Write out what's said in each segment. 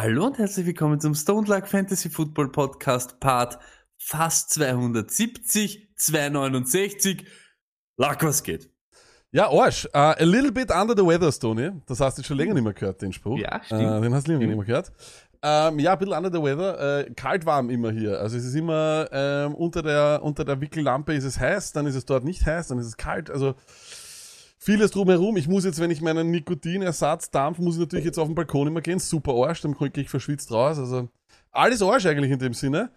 Hallo und herzlich willkommen zum Stone Luck Fantasy Football Podcast Part fast 270, 269. Luck, was geht? Ja, Arsch. Uh, a little bit under the weather, Stoney. Das hast du schon länger nicht mehr gehört, den Spruch. Ja, stimmt. Äh, den hast du länger nicht mehr gehört. Ähm, ja, ein bisschen under the weather. Äh, kalt warm immer hier. Also es ist immer ähm, unter der unter der Wickellampe ist es heiß, dann ist es dort nicht heiß, dann ist es kalt. Also vieles drumherum. Ich muss jetzt, wenn ich meinen Nikotinersatz dampf, muss ich natürlich jetzt auf den Balkon immer gehen. Super Arsch, dann gehe ich verschwitzt raus. Also alles Arsch eigentlich in dem Sinne.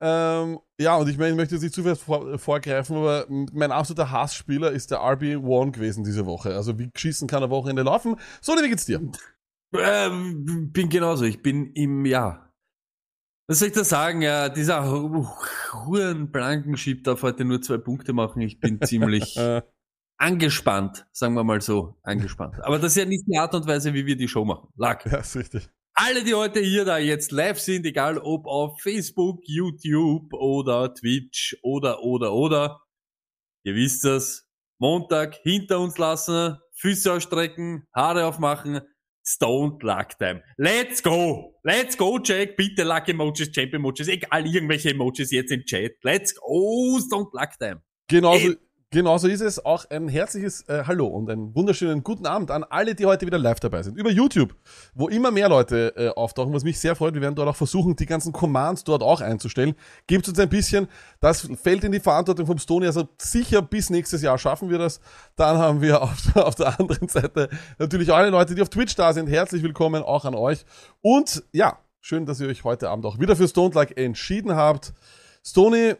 Ähm, ja, und ich meine, ich möchte jetzt nicht zu viel vor, vorgreifen, aber mein absoluter Hassspieler ist der RB1 gewesen diese Woche. Also wie geschissen kann ein Wochenende laufen? So, wie geht's dir? Ähm, bin genauso. Ich bin im, ja. Was soll ich da sagen? Ja, dieser Huren Blankenship darf heute nur zwei Punkte machen. Ich bin ziemlich angespannt, sagen wir mal so, angespannt. Aber das ist ja nicht die Art und Weise, wie wir die Show machen. Luck. ja, ist richtig. Alle, die heute hier da jetzt live sind, egal ob auf Facebook, YouTube oder Twitch oder, oder, oder, ihr wisst das, Montag hinter uns lassen, Füße ausstrecken, Haare aufmachen, Stone Luck Time. Let's go! Let's go, Jack! Bitte Luck Emojis, Champ Emojis, egal irgendwelche Emojis jetzt im Chat. Let's go, Stone Luck Time. Genauso, Ey. genauso ist es. Auch ein herzliches äh, Hallo und einen wunderschönen guten Abend an alle, die heute wieder live dabei sind. Über YouTube, wo immer mehr Leute äh, auftauchen, was mich sehr freut. Wir werden dort auch versuchen, die ganzen Commands dort auch einzustellen. Gebt uns ein bisschen, das fällt in die Verantwortung vom Stony, also sicher bis nächstes Jahr schaffen wir das. Dann haben wir auf, auf der anderen Seite natürlich alle Leute, die auf Twitch da sind. Herzlich willkommen auch an euch. Und ja, schön, dass ihr euch heute Abend auch wieder für Stone Like entschieden habt. Stony,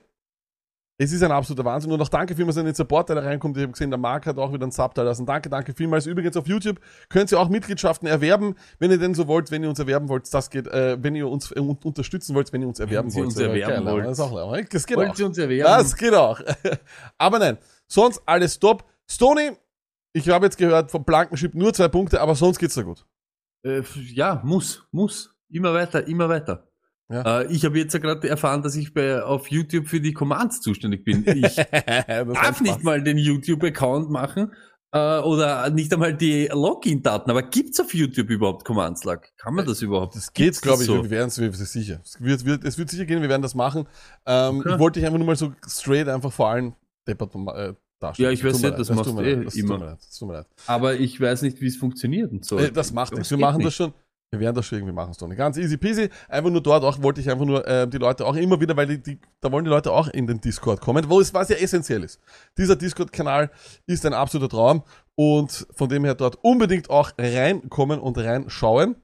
es ist ein absoluter Wahnsinn. Und auch danke vielmals an den Support, der da reinkommt. Ich habe gesehen, der Marc hat auch wieder einen Sub da lassen. Danke, danke vielmals. Übrigens auf YouTube könnt ihr auch Mitgliedschaften erwerben, wenn ihr denn so wollt, wenn ihr uns erwerben wollt. Das geht, äh, wenn ihr uns äh, un- unterstützen wollt, wenn ihr uns erwerben Wenn wollt. uns erwerben geil, wollt. Das, ist auch, das geht Wollt auch. ihr uns erwerben? Das geht auch. aber nein, sonst alles top. Stony, ich habe jetzt gehört, vom Blankenship nur zwei Punkte, aber sonst geht's da gut. Äh, ja, muss, muss. Immer weiter, immer weiter. Ja. Äh, ich habe jetzt ja gerade erfahren, dass ich bei, auf YouTube für die Commands zuständig bin. Ich das darf nicht mal den YouTube-Account machen äh, oder nicht einmal die Login-Daten. Aber gibt's auf YouTube überhaupt Commands, Lag? Kann man das überhaupt? Das geht, glaube ich. so? Wir werden es wir sind sicher. Es wird, wird, es wird sicher gehen, wir werden das machen. Ähm, Okay. Ich wollte dich einfach nur mal so straight einfach vor allem deppert äh, darstellen. Ja, ich weiß nicht, das machst du eh leid, das immer. Leid, das. Aber ich weiß nicht, wie es funktioniert und so. Äh, das macht Das nichts. Wir machen das nicht. schon. Wir werden das schon irgendwie machen, Stoney. Ganz easy peasy. Einfach nur dort auch wollte ich einfach nur äh, die Leute auch immer wieder, weil die, die, da wollen die Leute auch in den Discord kommen, wo es was ja essentiell ist. Dieser Discord-Kanal ist ein absoluter Traum und von dem her dort unbedingt auch reinkommen und reinschauen.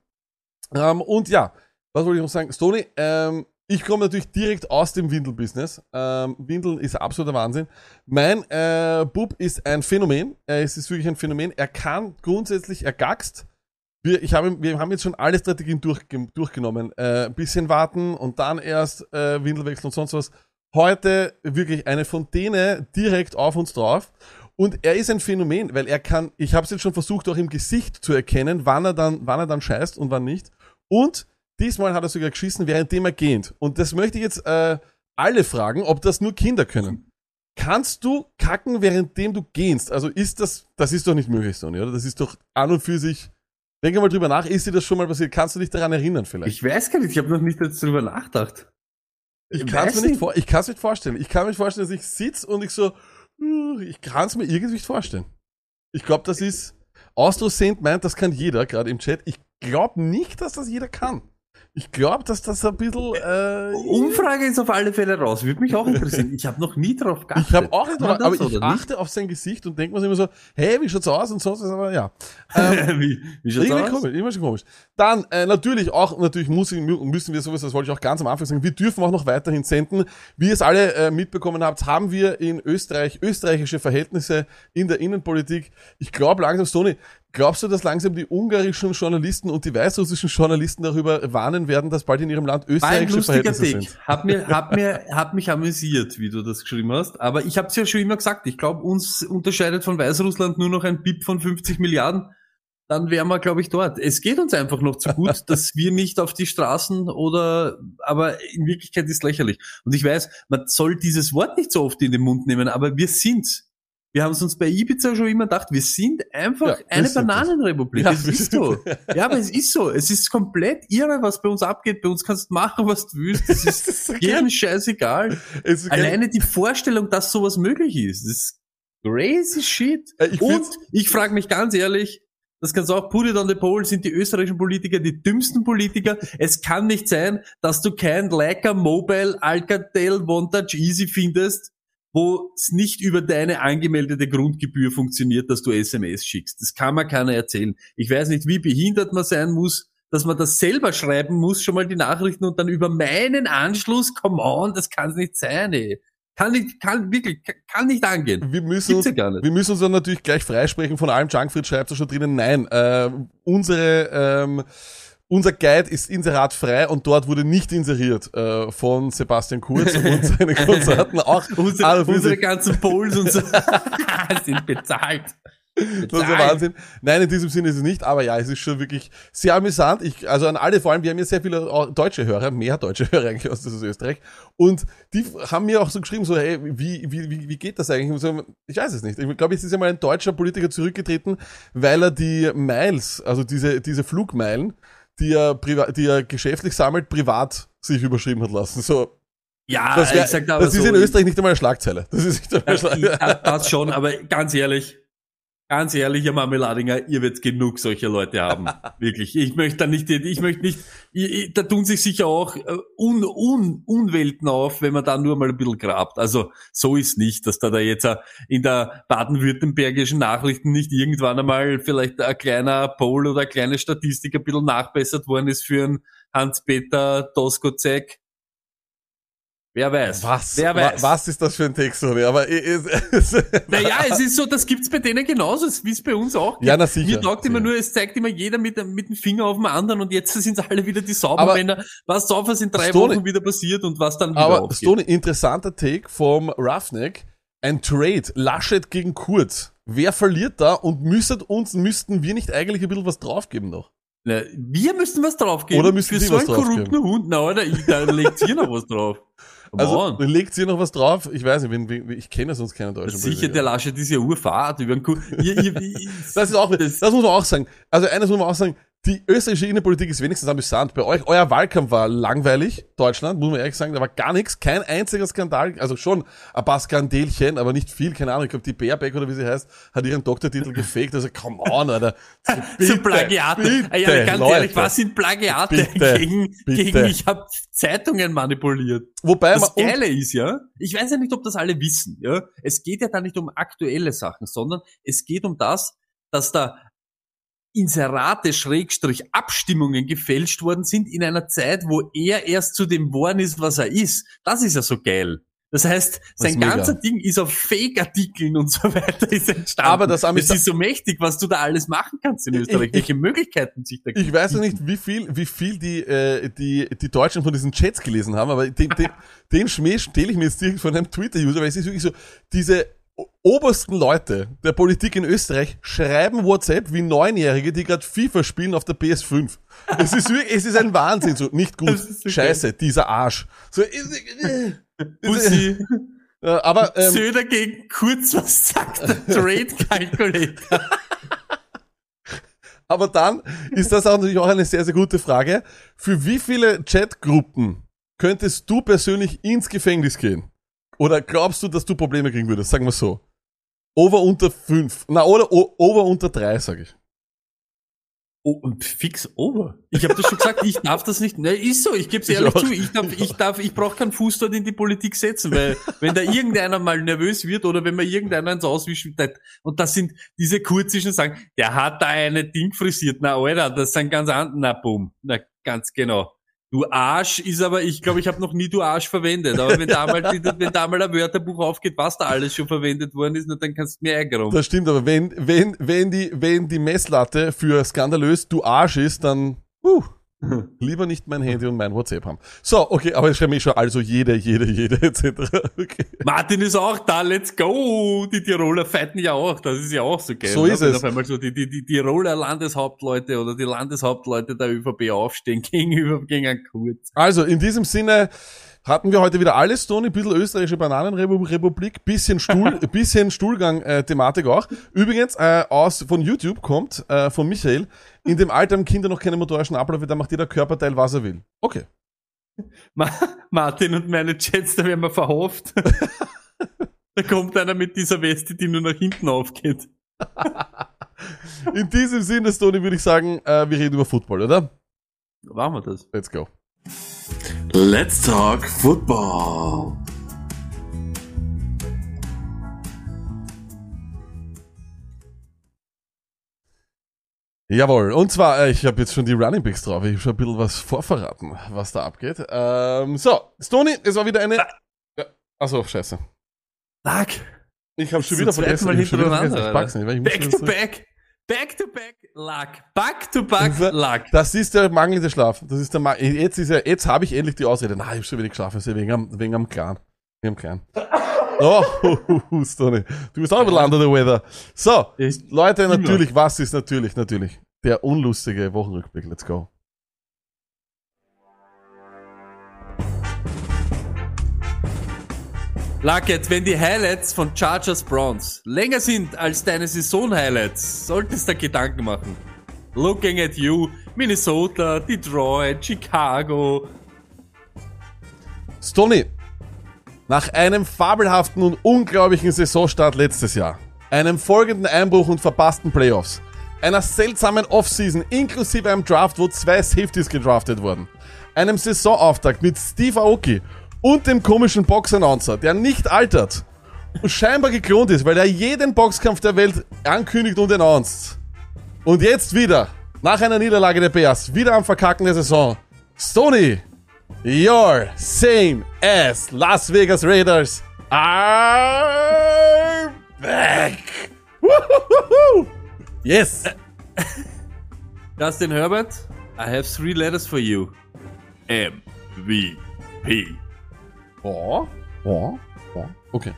Ähm, und ja, was wollte ich noch sagen? Stoney, ähm, ich komme natürlich direkt aus dem Windel-Business. Ähm, Windeln ist absoluter Wahnsinn. Mein äh, Bub ist ein Phänomen. Äh, es ist wirklich ein Phänomen. Er kann grundsätzlich, er gackst. Wir, ich habe, wir haben jetzt schon alle Strategien durchge durchgenommen. Äh, ein bisschen warten und dann erst äh, Windelwechsel und sonst was. Heute wirklich eine Fontäne direkt auf uns drauf. Und er ist ein Phänomen, weil er kann, ich habe es jetzt schon versucht, auch im Gesicht zu erkennen, wann er dann, wann er dann scheißt und wann nicht. Und diesmal hat er sogar geschissen, währenddem er geht. Und das möchte ich jetzt äh, alle fragen, ob das nur Kinder können. Kannst du kacken, währenddem du gehst? Also ist das, das ist doch nicht möglich, Sonny, oder? Das ist doch an und für sich. Denke mal drüber nach, ist dir das schon mal passiert? Kannst du dich daran erinnern vielleicht? ich weiß gar nicht, ich habe noch nicht drüber nachgedacht. Ich kann es mir nicht vor, ich nicht vorstellen. Ich kann mir vorstellen, dass ich sitz und ich so, hm, ich kann es mir irgendwie nicht vorstellen. Ich glaube, das ist, Austro Saint meint, das kann jeder, gerade im Chat. Ich glaube nicht, dass das jeder kann. Ich glaube, dass das ein bisschen, äh, Umfrage ist auf alle Fälle raus. Würde mich auch interessieren. Ich habe noch nie drauf geachtet. Ich habe auch nicht, drauf- aber ich nicht? achte auf sein Gesicht und denke mir immer so, hey, wie schaut's aus und sonst was, aber ja. Ähm, wie, wie schaut's irgendwie aus? komisch, immer schon komisch. Dann äh, natürlich auch, natürlich muss ich, mü- müssen wir sowas, das wollte ich auch ganz am Anfang sagen, wir dürfen auch noch weiterhin senden. Wie ihr es alle äh, mitbekommen habt, haben wir in Österreich österreichische Verhältnisse in der Innenpolitik. Ich glaube langsam, Sony, Glaubst du, dass langsam die ungarischen Journalisten und die weißrussischen Journalisten darüber warnen werden, dass bald in ihrem Land österreichische lustiger Verhältnisse Take. sind? Hat mir, hat mir, hat mich amüsiert, wie du das geschrieben hast. Aber ich habe es ja schon immer gesagt. Ich glaube, uns unterscheidet von Weißrussland nur noch ein BIP von 50 Milliarden. Dann wären wir, glaube ich, dort. Es geht uns einfach noch zu gut, dass wir nicht auf die Straßen oder, aber in Wirklichkeit ist lächerlich. Und ich weiß, man soll dieses Wort nicht so oft in den Mund nehmen, aber wir sind's. Wir haben es uns bei Ibiza schon immer gedacht, wir sind einfach Ja, eine sind das. Bananenrepublik. Ja, wir ist so. Ja, aber es ist so. Es ist komplett irre, was bei uns abgeht. Bei uns kannst du machen, was du willst. Es ist Das ist so jedem scheißegal. Ist geil. Alleine die Vorstellung, dass sowas möglich ist, das ist crazy shit. Äh, ich Und ich frage mich ganz ehrlich, das kannst du auch put it on the pole, sind die österreichischen Politiker die dümmsten Politiker. Es kann nicht sein, dass du kein Leica Mobile Alcatel Vantage Easy findest, wo es nicht über deine angemeldete Grundgebühr funktioniert, dass du SMS schickst. Das kann mir keiner erzählen. Ich weiß nicht, wie behindert man sein muss, dass man das selber schreiben muss, schon mal die Nachrichten und dann über meinen Anschluss, come on, das kann es nicht sein, ey. Kann nicht, kann wirklich, kann- nicht angehen. wir müssen uns, ja wir müssen uns dann natürlich gleich freisprechen von allem. Junkfried schreibt da schon drinnen, nein, äh, unsere, ähm, unser Guide ist inseratfrei und dort wurde nicht inseriert äh, von Sebastian Kurz und seine Konsorten auch. Unsere, unsere ganzen Polls und so sind bezahlt. Das ist der Wahnsinn. Nein, in diesem Sinne ist es nicht, aber ja, es ist schon wirklich sehr amüsant. Ich, also an alle, vor allem, wir haben ja sehr viele deutsche Hörer, mehr deutsche Hörer eigentlich aus, Österreich. Und die haben mir auch so geschrieben, so, hey, wie, wie, wie, wie geht das eigentlich? So, Ich weiß es nicht. Ich glaube, es ist ja mal ein deutscher Politiker zurückgetreten, weil er die Miles, also diese, diese Flugmeilen, die er, priva- die er geschäftlich sammelt, privat sich überschrieben hat lassen. So, Ja, das, wär, aber das ist so, in Österreich nicht einmal eine Schlagzeile. Das ist nicht einmal eine Schlagzeile. das schon, aber ganz ehrlich, ganz ehrlich, Herr Marmeladinger, ihr werdet genug solcher Leute haben. Wirklich. Ich möchte da nicht, ich möchte nicht, ich, ich, da tun sich sicher auch äh, un, un, Unwelten auf, wenn man da nur mal ein bisschen grabt. Also so ist nicht, dass da, da jetzt äh, in der baden-württembergischen Nachrichten nicht irgendwann einmal vielleicht ein kleiner Poll oder eine kleine Statistik ein bisschen nachbessert worden ist für einen Hans-Peter Doskozek. Wer weiß. Was, Wer weiß. was ist das für ein Text, Toni? Aber es, es, Naja, es ist so, das gibt's bei denen genauso, wie es bei uns auch gibt. Ja, na sicher. Mir taugt immer nur, es zeigt immer jeder mit, dem- mit dem Finger auf den anderen und jetzt sind alle wieder die Saubermänner. Was sauber was in drei Stone- Wochen wieder passiert und was dann wieder Aber aufgeht. Stone, interessanter Take vom Roughneck. Ein Trade, Laschet gegen Kurz. Wer verliert da und müsstet uns, müssten wir nicht eigentlich ein bisschen was draufgeben noch? Na, wir müssen was draufgeben. Oder müssen Für Sie so was einen korrupten? Hund. Na, oder? Ich, da legt ihr noch was drauf. Come Also, on. legt ihr noch was drauf? Ich weiß nicht, wen, wen, ich kenne sonst keinen deutschen Sicher, Politiker. der Laschet ist ja Urfahrt über den Kuh. Das ist auch, das, das, muss man auch sagen. Also eines muss man auch sagen, die österreichische Innenpolitik ist wenigstens amüsant. Bei euch, euer Wahlkampf war langweilig, Deutschland, muss man ehrlich sagen, da war gar nichts, kein einziger Skandal, also schon ein paar Skandelchen, aber nicht viel, keine Ahnung, ich glaube, die Baerbeck oder wie sie heißt, hat ihren Doktortitel gefaked, also come on, Alter. so Plagiate. bitte, ja, ganz Leute. ehrlich, was sind Plagiate Bitte, gegen, bitte. gegen, ich habe Zeitungen manipuliert. Wobei man, Das und, Geile ist ja, ich weiß ja nicht, ob das alle wissen, ja. Es geht ja da nicht um aktuelle Sachen, sondern es geht um das, dass da Inserate, Schrägstrich, Abstimmungen gefälscht worden sind in einer Zeit, wo er erst zu dem worden ist, was er ist. Das ist ja so geil. Das heißt, sein mega. ganzer Ding ist auf Fake-Artikeln und so weiter ist entstanden. Aber das Amüsa- ist so mächtig, was du da alles machen kannst in Österreich, ich- welche Möglichkeiten sich da ich weiß ja nicht, wie viel, wie viel die, äh, die, die Deutschen von diesen Chats gelesen haben, aber den, den, den Schmäh stelle ich mir jetzt direkt von einem Twitter-User, weil es ist wirklich so, diese obersten Leute der Politik in Österreich schreiben WhatsApp wie Neunjährige, die gerade FIFA spielen auf der PS5. Es ist wirklich, es ist ein Wahnsinn, so, nicht gut, so scheiße, dieser Arsch. So, äh, Pussy, äh, aber, ähm, Söder gegen Kurz, was sagt der Trade Calculator? Aber dann ist das auch natürlich auch eine sehr, sehr gute Frage. Für wie viele Chatgruppen könntest du persönlich ins Gefängnis gehen? Oder glaubst du, dass du Probleme kriegen würdest? Sagen wir so. Over unter fünf. Na, oder o over unter drei, sag ich. Oh, und fix over. Ich habe das schon gesagt, ich darf das nicht. Ne, ist so, ich gebe es Ich ehrlich auch. zu. Ich darf, ich darf, ich brauche keinen Fuß dort in die Politik setzen, weil wenn da irgendeiner mal nervös wird oder wenn man irgendeiner ins Auswischen und das sind diese kurzischen sagen, der hat da eine Ding frisiert, na Alter, das sind ganz andere, na boom, na ganz genau. Du Arsch ist aber, ich glaube, ich habe noch nie du Arsch verwendet. Aber wenn da mal, wenn da mal ein Wörterbuch aufgeht, was da alles schon verwendet worden ist, dann kannst du mir ärgern. Das stimmt, aber wenn, wenn, wenn die, wenn die Messlatte für skandalös du Arsch ist, dann, uh, lieber nicht mein Handy und mein WhatsApp haben. So, okay, aber ich schreibe mich schon, also jede, jede, jede, etc. Okay. Martin ist auch da, let's go! Die Tiroler fighten ja auch, das ist ja auch so geil. So ne? ist es. Auf einmal so die, die, die Tiroler Landeshauptleute oder die Landeshauptleute der ÖVP aufstehen gegenüber, gegen einen Kurz. Also, in diesem Sinne hatten wir heute wieder alles, Toni, ein bisschen österreichische Bananenrepublik, bisschen Stuhl, bisschen Stuhlgang-Thematik auch. Übrigens, äh, aus, von YouTube kommt, äh, von Michael, in dem Alter haben Kinder noch keine motorischen Abläufe, da macht jeder Körperteil, was er will. Okay. Ma Martin und meine Chats, da werden wir verhofft. da kommt einer mit dieser Weste, die nur nach hinten aufgeht. In diesem Sinne, Toni, würde ich sagen, äh, wir reden über Football, oder? Machen wir das. Let's go. Let's talk football. Jawohl, und zwar, äh, ich habe jetzt schon die Running Backs drauf, ich habe schon ein bisschen was vorverraten, was da abgeht. Ähm, so, Stony, es war wieder eine... Ja, achso, scheiße. Lag. Ich habe schon wieder vergessen. Mal ich hab schon wieder hintereinander, vergessen, ich pack's nicht, weil ich muss Back to back. Back to back. Lag. Back to back. Also, Lag. Das ist der mangelnde Schlaf. Das ist der Ma jetzt ist ja, jetzt habe ich endlich die Ausrede. Na, ich habe schon wieder geschlafen, ist ja wegen am, wegen am Clan. Wegen am Clan. Oh, Stony. Du bist auch ein bisschen under the weather. So, Leute, natürlich, was ist natürlich, natürlich. Der unlustige Wochenrückblick. Let's go. Lag jetzt, wenn die Highlights von Chargers Browns länger sind als deine Saison-Highlights, solltest du dir Gedanken machen. Looking at you, Minnesota, Detroit, Chicago. Stony, nach einem fabelhaften und unglaublichen Saisonstart letztes Jahr, einem folgenden Einbruch und verpassten Playoffs, einer seltsamen Offseason inklusive einem Draft, wo zwei Safeties gedraftet wurden, einem Saisonauftakt mit Steve Aoki und dem komischen Box-Announcer, der nicht altert und scheinbar geklont ist, weil er jeden Boxkampf der Welt ankündigt und announced. Und jetzt wieder, nach einer Niederlage der Bears, wieder am Verkacken der Saison. Stony, You're same as Las Vegas Raiders are back. Yes. Justin Herbert, I have three letters for you. MVP. Oh, oh, oh. Okay.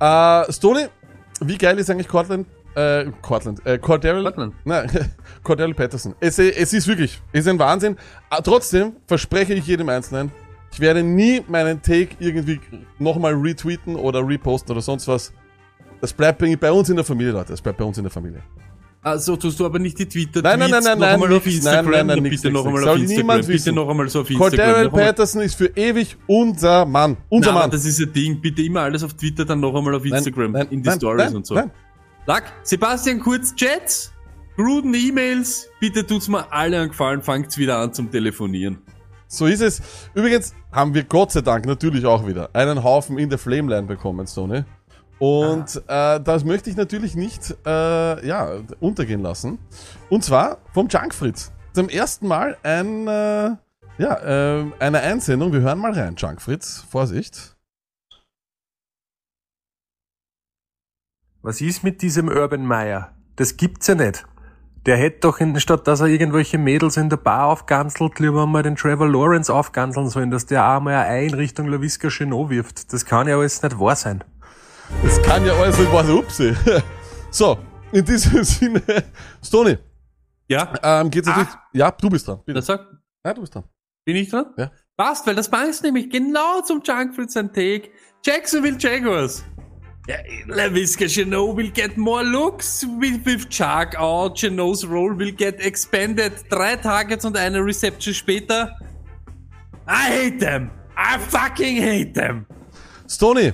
Äh, Stoney, wie geil ist eigentlich Cortland? Äh, Cortland. Äh, Cordell. Cortland. Nein, Cordell Patterson. Es, es ist wirklich, es ist ein Wahnsinn. Ah, trotzdem verspreche ich jedem Einzelnen, ich werde nie meinen Take irgendwie nochmal retweeten oder reposten oder sonst was. Das bleibt bei bei uns in der Familie, Leute. Das bleibt bei uns in der Familie. Also tust du aber nicht die Twitter Nein, nein, nein, nein, nein, einmal auf Instagram, nein, nein, nein, bitte noch einmal auf Instagram, bitte noch einmal so auf Instagram. Cordell Patterson ist für ewig unser Mann. Unser Nein, Mann. das ist ein Ding, bitte immer alles auf Twitter, dann noch einmal auf Instagram, nein, in die nein, Stories nein, und so. nein. Lack, Sebastian Kurz, Chats, Gruden E-Mails, bitte tut's mir alle einen Gefallen, fangt's wieder an zum Telefonieren. So ist es. Übrigens haben wir Gott sei Dank natürlich auch wieder einen Haufen in der Flameline bekommen, Sony. Und äh, das möchte ich natürlich nicht äh, ja, untergehen lassen. Und zwar vom Junk Fritz. Zum ersten Mal ein, äh, ja, äh, eine Einsendung. Wir hören mal rein, Junk Fritz. Vorsicht. Was ist mit diesem Urban Meyer? Das gibt's ja nicht. Der hätte doch, in, statt dass er irgendwelche Mädels in der Bar aufganzelt, lieber mal den Trevor Lawrence aufganzeln sollen, dass der auch mal ein Ei in Richtung LaVisca Chenot wirft. Das kann ja alles nicht wahr sein. Das kann ja alles nicht was upsi. So, in diesem Sinne, Stony, Ja, ähm, geht's natürlich. Ja, du bist dran. Bitte. das sagt, Ja, du bist dran. bin ich dran? Ja. Passt, weil das passt nämlich genau zum ein Take. Jacksonville Jaguars. Ja, LaVisca Chenot will get more looks with, with Chuck out. Chenot's role will get expanded. Drei Targets und eine Reception später. I hate them. I fucking hate them. Stony,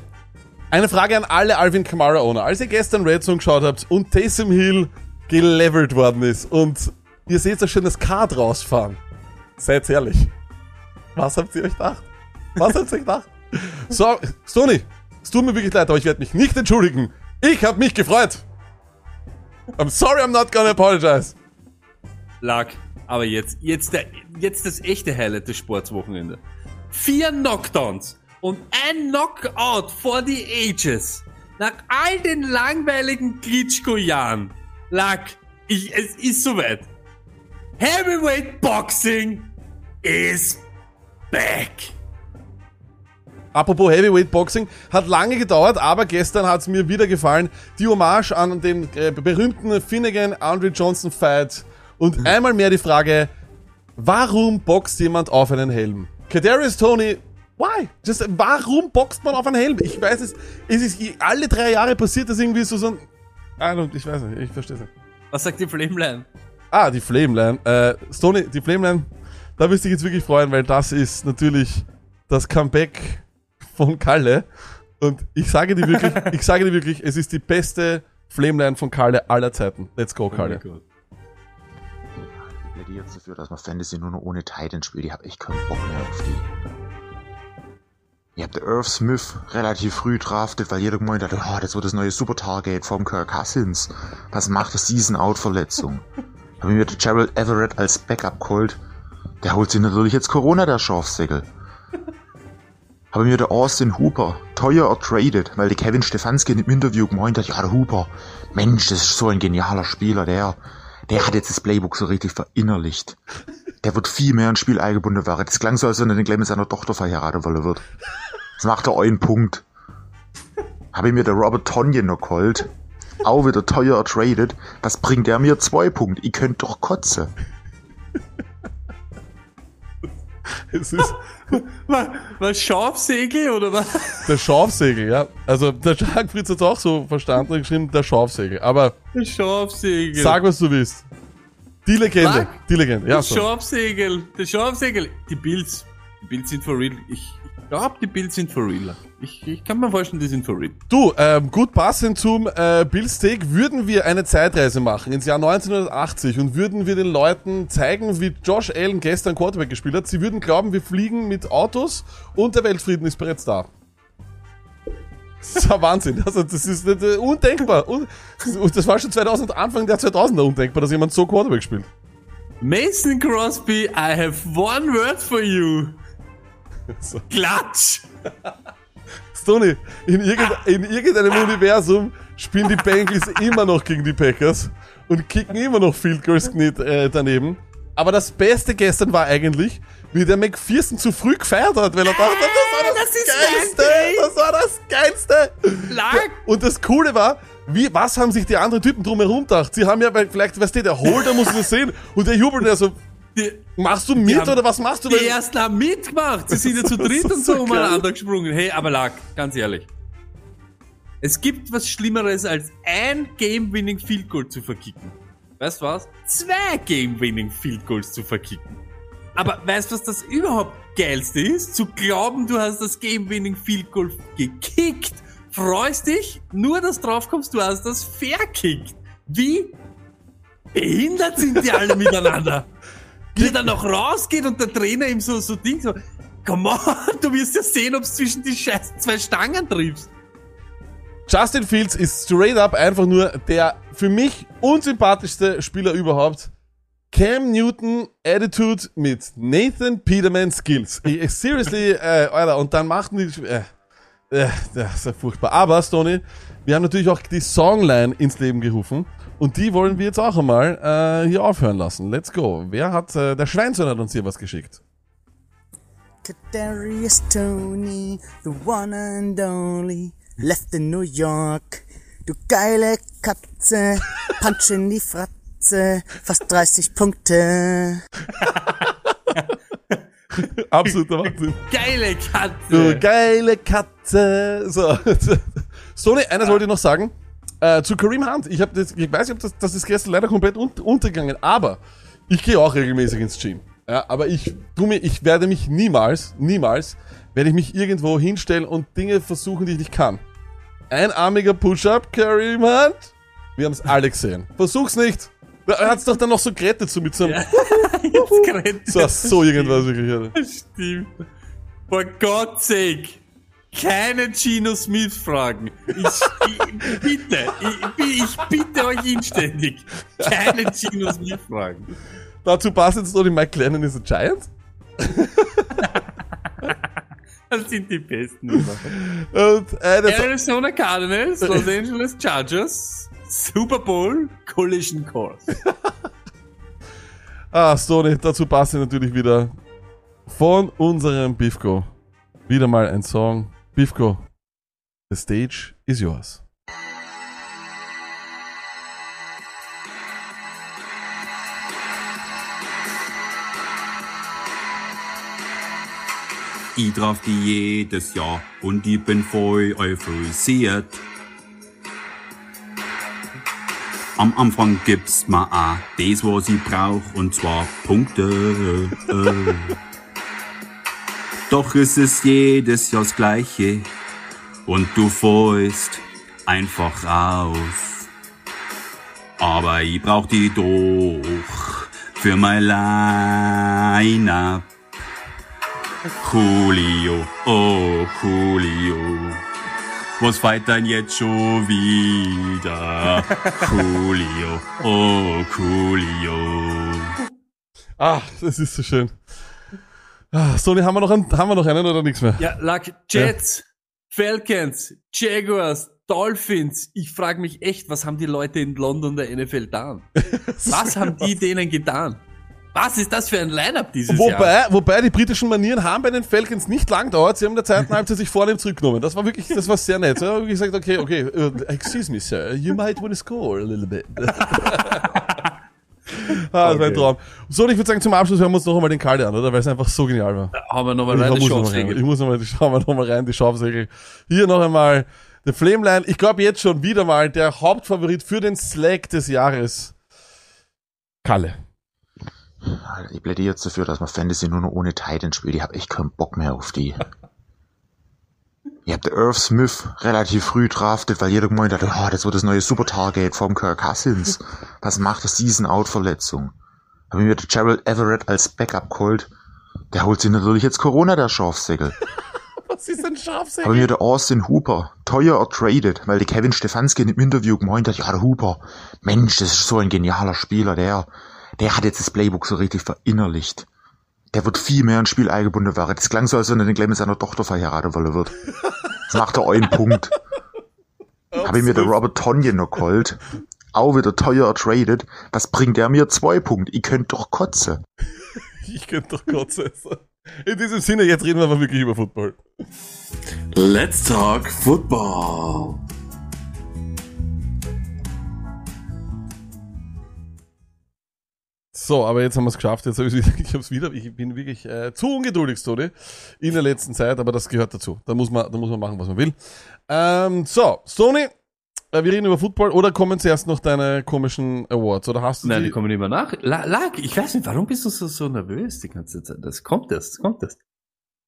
eine Frage an alle Alvin Kamara Owner. Als ihr gestern Red Zone geschaut habt und Taysom Hill gelevelt worden ist und ihr seht euch schon das Kart rausfahren, seid ehrlich. Was habt ihr euch gedacht? Was habt ihr euch gedacht? So, Stony, es tut mir wirklich leid, aber ich werde mich nicht entschuldigen. Ich habe mich gefreut. I'm sorry, I'm not gonna apologize. Luck. aber jetzt, jetzt, der, jetzt das echte Highlight des Sportswochenende. Vier Knockdowns und ein Knockout for the ages. Nach all den langweiligen Klitschko-Jahren lag ich, es ist soweit. Heavyweight Boxing is back. Apropos Heavyweight Boxing, hat lange gedauert, aber gestern hat es mir wieder gefallen. Die Hommage an den äh, berühmten Finnegan Andre Johnson Fight. Und einmal mehr die Frage, warum boxt jemand auf einen Helm? Kadarius Tony, why? Just, warum boxt man auf einen Helm? Ich weiß es, es ist alle drei Jahre passiert das irgendwie so so ein... Ah, ich weiß nicht, ich verstehe es nicht. Was sagt die Flameline? Ah, die Flameline. Äh, Stoney, die Flameline, da wirst du dich jetzt wirklich freuen, weil das ist natürlich das Comeback von Kalle. Und ich sage dir wirklich, ich sage dir wirklich, es ist die beste Flameline von Kalle aller Zeiten. Let's go, Kalle. Ich plädiere jetzt dafür, dass man Fantasy nur noch ohne Titan spielt. Ich habe echt keinen Bock mehr auf die. Ihr habt Irv Smith relativ früh draftet, weil jeder gemeint hat, oh, das wird das neue Super-Target vom Kirk Cousins. Was macht das Season-Out-Verletzung? Habe mir der Gerald Everett als Backup geholt. Der holt sich natürlich jetzt Corona, der Schafsäckel. Habe mir der Austin Hooper teuer ertradet, weil der Kevin Stefanski im Interview gemeint hat, ja, der Hooper, Mensch, das ist so ein genialer Spieler, der, der hat jetzt das Playbook so richtig verinnerlicht. Der wird viel mehr ins Spiel eingebunden werden. Das klang so, als wenn er den gleich mit seiner Tochter verheiratet wollen wird. Das macht er einen Punkt. Habe ich mir der Robert Tonyan noch geholt. Auch wieder teuer ertradet. Was bringt der mir? Zwei Punkte. Ich könnt doch kotzen. Es ist Was, was Schafsäge oder was? der Schafsägel, ja. Also der Jacques Fritz hat auch so verstanden und geschrieben, der Schafsägel. Aber Schafsäge. sag, was du willst. Die Legende, Sag. die Legende. Ja, der so. Schafsägel, der Schafsägel. Die Bills, die Bills sind for real. Ich, ich glaube, die Bills sind for real. Ich, ich kann mir vorstellen, die sind for real. Du, ähm, gut passend zum äh, Bill's Take, würden wir eine Zeitreise machen ins Jahr 1980 und würden wir den Leuten zeigen, wie Josh Allen gestern Quarterback gespielt hat. Sie würden glauben, wir fliegen mit Autos und der Weltfrieden ist bereits da. Das ist ein Wahnsinn. Also, das ist äh, undenkbar. Und das war schon 2000, Anfang der 2000er undenkbar, dass jemand so Quarterback spielt. Mason Crosby, I have one word for you. So. Klatsch. Stoney, in, irgend, in irgendeinem Universum spielen die Bengals immer noch gegen die Packers und kicken immer noch Field Goals nicht äh, daneben. Aber das Beste gestern war eigentlich, wie der McPherson zu früh gefeiert hat, weil er dachte, das war das, Das Geilste, das war das Geilste. Lag. Und das Coole war, wie, was haben sich die anderen Typen drumherum gedacht? Sie haben ja, vielleicht, weißt du, der Holder muss das sehen und der jubelt ja so, Die, machst du mit haben- oder was machst du? die ersten haben mitgemacht. Sie sind ja zu dritt und so so umeinander gesprungen. Hey, aber lag, ganz ehrlich. Es gibt was Schlimmeres, als ein Game-Winning Field Goal zu verkicken. Weißt du was? Zwei Game-Winning Field Goals zu verkicken. Aber weißt du, was das überhaupt geilste ist? Zu glauben, du hast das Game-Winning Field Goal gekickt. Freust dich, nur dass drauf kommst, du hast das verkickt. Wie behindert sind die alle miteinander? Wie dann noch rausgeht und der Trainer ihm so, so Ding so, come on, du wirst ja sehen, ob zwischen die scheiß zwei Stangen triffst. Justin Fields ist straight up einfach nur der für mich unsympathischste Spieler überhaupt. Cam Newton Attitude mit Nathan Peterman Skills. Ich, seriously, äh, Alter, und dann machten die, äh, äh, das ist ja furchtbar. Aber, Stoney, wir haben natürlich auch die Songline ins Leben gerufen. Und die wollen wir jetzt auch einmal äh, hier aufhören lassen. Let's go. Wer hat, äh, der Schweinsohn hat uns hier was geschickt. Kadarius Tony, the one and only, left in New York. Du geile Katze, Punch in die Fratze, fast 30 Punkte. Absoluter Wahnsinn. Geile Du Katze. geile Katze. So. Sony, eines wollte ich noch sagen. Äh, zu Kareem Hunt. Ich, hab das, ich weiß nicht, ob das, das ist gestern leider komplett un untergegangen, aber ich gehe auch regelmäßig ins Gym. Ja, aber ich tu mir, ich werde mich niemals, niemals, werde ich mich irgendwo hinstellen und Dinge versuchen, die ich nicht kann. Einarmiger Push-Up, Kareem Hunt. Wir haben es alle gesehen. Versuch's nicht. Er hat's doch dann noch so gerettet, so mit so einem, Jetzt gerät. so, so irgendwas wirklich. Alter. Stimmt. For God's sake. keinen Gino Smith fragen. Ich, ich bitte, ich, ich bitte euch inständig, keinen Gino Smith fragen. Dazu passt jetzt noch die Mike Lennon is a Giant. Das sind die besten immer. Und äh, das, Arizona Cardinals, Los Angeles Chargers, Super Bowl, Collision Course. ah, Stoney, dazu passt natürlich wieder von unserem Bifko. Wieder mal ein Song. Bifko, the stage is yours. Ich traf die jedes Jahr und ich bin voll euphorisiert. Am Anfang gibt's mir auch das, was ich brauch, und zwar Punkte. Doch ist es jedes Jahr das Gleiche und du fällst einfach raus. Aber ich brauch die doch für mein Line-Up. Coolio, oh Coolio. Was feiert denn jetzt schon wieder? Coolio, oh Coolio. Ah, das ist so schön. Ah, Stoney, haben wir noch einen, haben wir noch einen oder nichts mehr? Ja, Luck, Jets, Falcons, Jaguars, Dolphins. Ich frage mich echt, was haben die Leute in London der NFL getan? Was haben die denen getan? Was ist das für ein Line-Up dieses Jahr? Wobei, wobei die britischen Manieren haben bei den Falcons nicht lang gedauert. Sie haben in der zweiten Halbzeit sich vornehm zurückgenommen. Das war wirklich, das war sehr nett. Haben wirklich gesagt, okay, okay, uh, excuse me, sir, you might want to score a little bit. ah, das war ein Traum. So, und ich würde sagen, zum Abschluss hören wir uns noch einmal den Kalde an, oder? Weil es einfach so genial war. Haben wir nochmal Ich rein, muss die. Chance Ich muss noch mal, schauen wir noch mal rein, die Schaufsäge. Hier noch einmal der Flameline. Ich glaube jetzt schon wieder mal der Hauptfavorit für den Slack des Jahres. Kalle. Ich plädiere jetzt dafür, dass man Fantasy nur noch ohne Titan spielt. Ich hab echt keinen Bock mehr auf die. Ich hab der Irv Smith relativ früh draftet, weil jeder gemeint hat, oh, das wird das neue Super Target vom Kirk Cousins. Was macht das Season-Out-Verletzung? Hab ich mir der Gerald Everett als Backup geholt. Der holt sich natürlich jetzt Corona, der Schafsäckel. Was ist ein Hab ich Schafsäge? mir der Austin Hooper teuer ertradet, weil der Kevin Stefanski im Interview gemeint hat, ja, der Hooper, Mensch, das ist so ein genialer Spieler, der, der hat jetzt das Playbook so richtig verinnerlicht. Der wird viel mehr ins Spiel eingebunden werden. Das klang so, als wenn er den gleich mit seiner Tochter verheiratet wollen wird. Das macht er einen Punkt. Hab ich mir der Robert Tonyan noch geholt. Auch wieder teuer ertradet. Was bringt der mir? Zwei Punkte. Ich könnt doch kotzen. Ich könnte doch kotzen. In diesem Sinne, jetzt reden wir aber wirklich über Football. Let's talk football. So, aber jetzt haben wir es geschafft. Jetzt habe ich hab's wieder. Ich bin wirklich äh, zu ungeduldig, Tony, in der letzten Zeit, aber das gehört dazu. Da muss man, da muss man machen, was man will. Ähm, so, Sony, äh, wir reden über Football oder kommen zuerst noch deine komischen Awards? Oder hast du Nein, die? die kommen immer nach. La Lag, ich weiß nicht, warum bist du so, so nervös die ganze Zeit? Das kommt erst, kommt erst,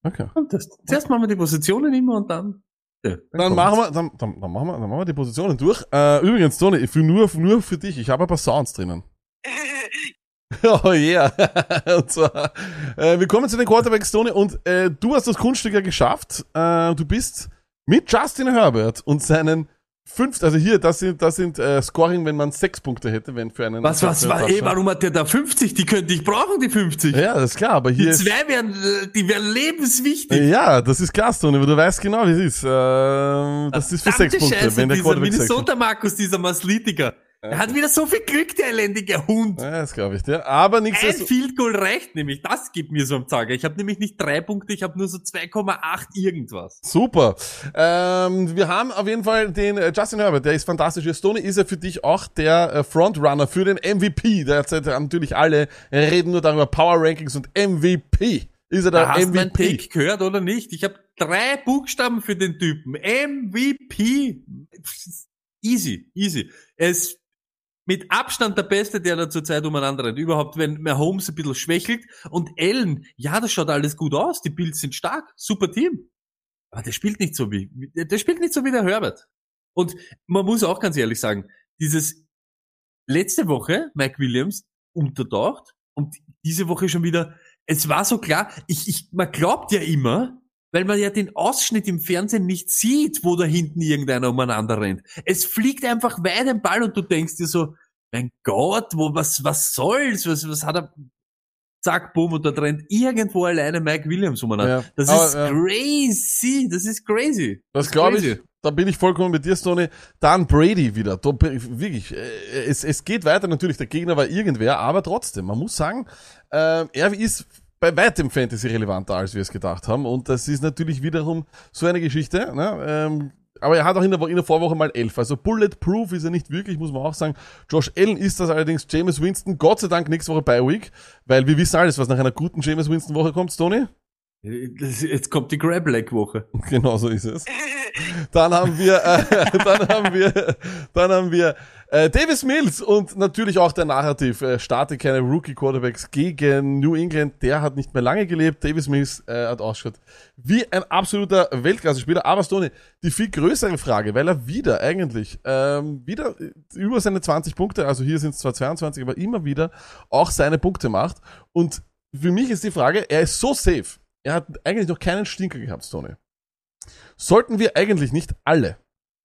okay. kommt erst. Zuerst machen wir die Positionen immer und dann. Ja, Dann kommt's. machen wir, dann, dann, dann machen wir, dann machen wir die Positionen durch. Äh, übrigens, Tony, ich will nur, nur für dich. Ich habe ein paar Sounds drinnen. Oh yeah. und zwar, äh, wir kommen zu den Quarterbacks, Tony, und äh, du hast das Kunststück ja geschafft. Äh, du bist mit Justin Herbert und seinen fünf, also hier, das sind, das sind äh, Scoring, wenn man sechs Punkte hätte, wenn für einen. Was, was, was, ey, Touchdown. warum hat der da 50? Die könnte ich brauchen, die 50. Ja, das ist klar, aber Die hier. ist- zwei wären, äh, die wären lebenswichtig. Ja, das ist krass, Tony, aber du weißt genau, wie es ist. Äh, das ist für sechs Punkte, Scheiße, wenn der dieser Quarterback sechs Minnesota Markus, dieser Maslitiker. Er hat wieder so viel Glück, der elendige Hund. Ja, das glaube ich dir. Aber Ein nichtsdestotrotz. Field Goal reicht nämlich. Das gibt mir so am Tag. Ich habe nämlich nicht drei Punkte, ich habe nur so 2,8 irgendwas. Super. Ähm, wir haben auf jeden Fall den äh, Justin Herbert, der ist fantastisch. Stoney ist er für dich auch der äh, Frontrunner für den MVP. Derzeit natürlich alle reden nur darüber Power Rankings und MVP. Ist er der Da hast du mein MVP? Pick gehört oder nicht? Ich habe drei Buchstaben für den Typen. MVP. Easy, easy. Ist mit Abstand der Beste, der da zurzeit umeinander rennt. Überhaupt, wenn Mahomes ein bisschen schwächelt. Und Allen, ja, das schaut alles gut aus. Die Bills sind stark. Super Team. Aber der spielt nicht so wie, der spielt nicht so wie der Herbert. Und man muss auch ganz ehrlich sagen, dieses letzte Woche, Mike Williams, untertaucht und diese Woche schon wieder, es war so klar, ich, ich, man glaubt ja immer, weil man ja den Ausschnitt im Fernsehen nicht sieht, wo da hinten irgendeiner umeinander rennt. Es fliegt einfach weit ein Ball und du denkst dir so, mein Gott, wo, was, was soll's? Was, was hat er? Zack, boom, und da rennt irgendwo alleine Mike Williams umeinander. Ja, Das aber, ist ja. crazy. Das ist crazy. Das ist glaube ich. Da bin ich vollkommen mit dir, Stoney. Dann Brady wieder. Da, wirklich, äh, es, es geht weiter natürlich. Der Gegner war irgendwer, aber trotzdem, man muss sagen, äh, er ist bei weitem Fantasy relevanter, als wir es gedacht haben. Und das ist natürlich wiederum so eine Geschichte. Ne? Ähm, aber er hat auch in der, in der Vorwoche mal elf. Also Bulletproof ist er nicht wirklich, muss man auch sagen. Josh Allen ist das allerdings. James Winston, Gott sei Dank nächste Woche bei Week, weil wir wissen alles, was nach einer guten James Winston Woche kommt, Stoney. Jetzt kommt die Grab Leg Woche. Genau so ist es. Dann haben wir, äh, dann haben wir, dann haben wir äh, Davis Mills und natürlich auch der Narrativ. Äh, starte keine Rookie Quarterbacks gegen New England. Der hat nicht mehr lange gelebt. Davis Mills äh, hat ausgeschaut wie ein absoluter Weltklasse-Spieler. Aber Stoney, die viel größere Frage, weil er wieder eigentlich ähm, wieder über seine 20 Punkte, also hier sind es zwar 22, aber immer wieder auch seine Punkte macht. Und für mich ist die Frage, er ist so safe. Er hat eigentlich noch keinen Stinker gehabt, Stoney sollten wir eigentlich nicht alle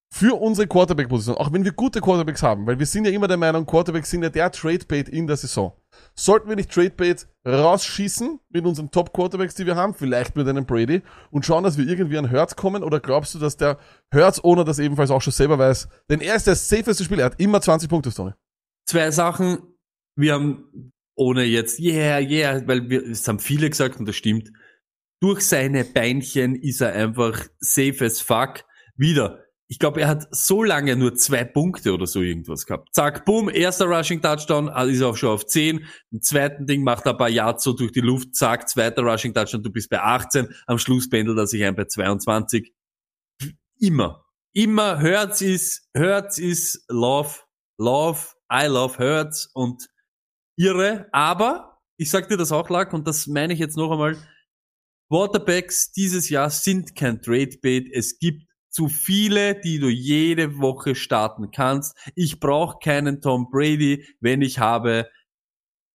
für unsere Quarterback-Position, auch wenn wir gute Quarterbacks haben, weil wir sind ja immer der Meinung, Quarterbacks sind ja der Trade-Bait in der Saison. Sollten wir nicht Trade-Bait rausschießen mit unseren Top-Quarterbacks, die wir haben, vielleicht mit einem Brady, und schauen, dass wir irgendwie an Hurts kommen, oder glaubst du, dass der Hurts, ohne das ebenfalls auch schon selber weiß, denn er ist der safeste Spieler, er hat immer 20 Punkte, Tony. Zwei Sachen. Wir haben, ohne jetzt, yeah, yeah, weil wir, es haben viele gesagt und das stimmt. Durch seine Beinchen ist er einfach safe as fuck. Wieder. Ich glaube, er hat so lange nur zwei Punkte oder so irgendwas gehabt. Zack, boom, erster Rushing Touchdown, ah, ist er auch schon auf 10. Im zweiten Ding macht er ein paar so durch die Luft, zack, zweiter Rushing Touchdown, du bist bei 18. Am Schluss pendelt er sich ein bei 22. Immer. Immer Hertz ist, Hertz ist Love, Love, I love Hertz und irre. Aber, ich sag dir das auch, Lack, und das meine ich jetzt noch einmal, Quarterbacks dieses Jahr sind kein Trade-Bait. Es gibt zu viele, die du jede Woche starten kannst. Ich brauche keinen Tom Brady, wenn ich habe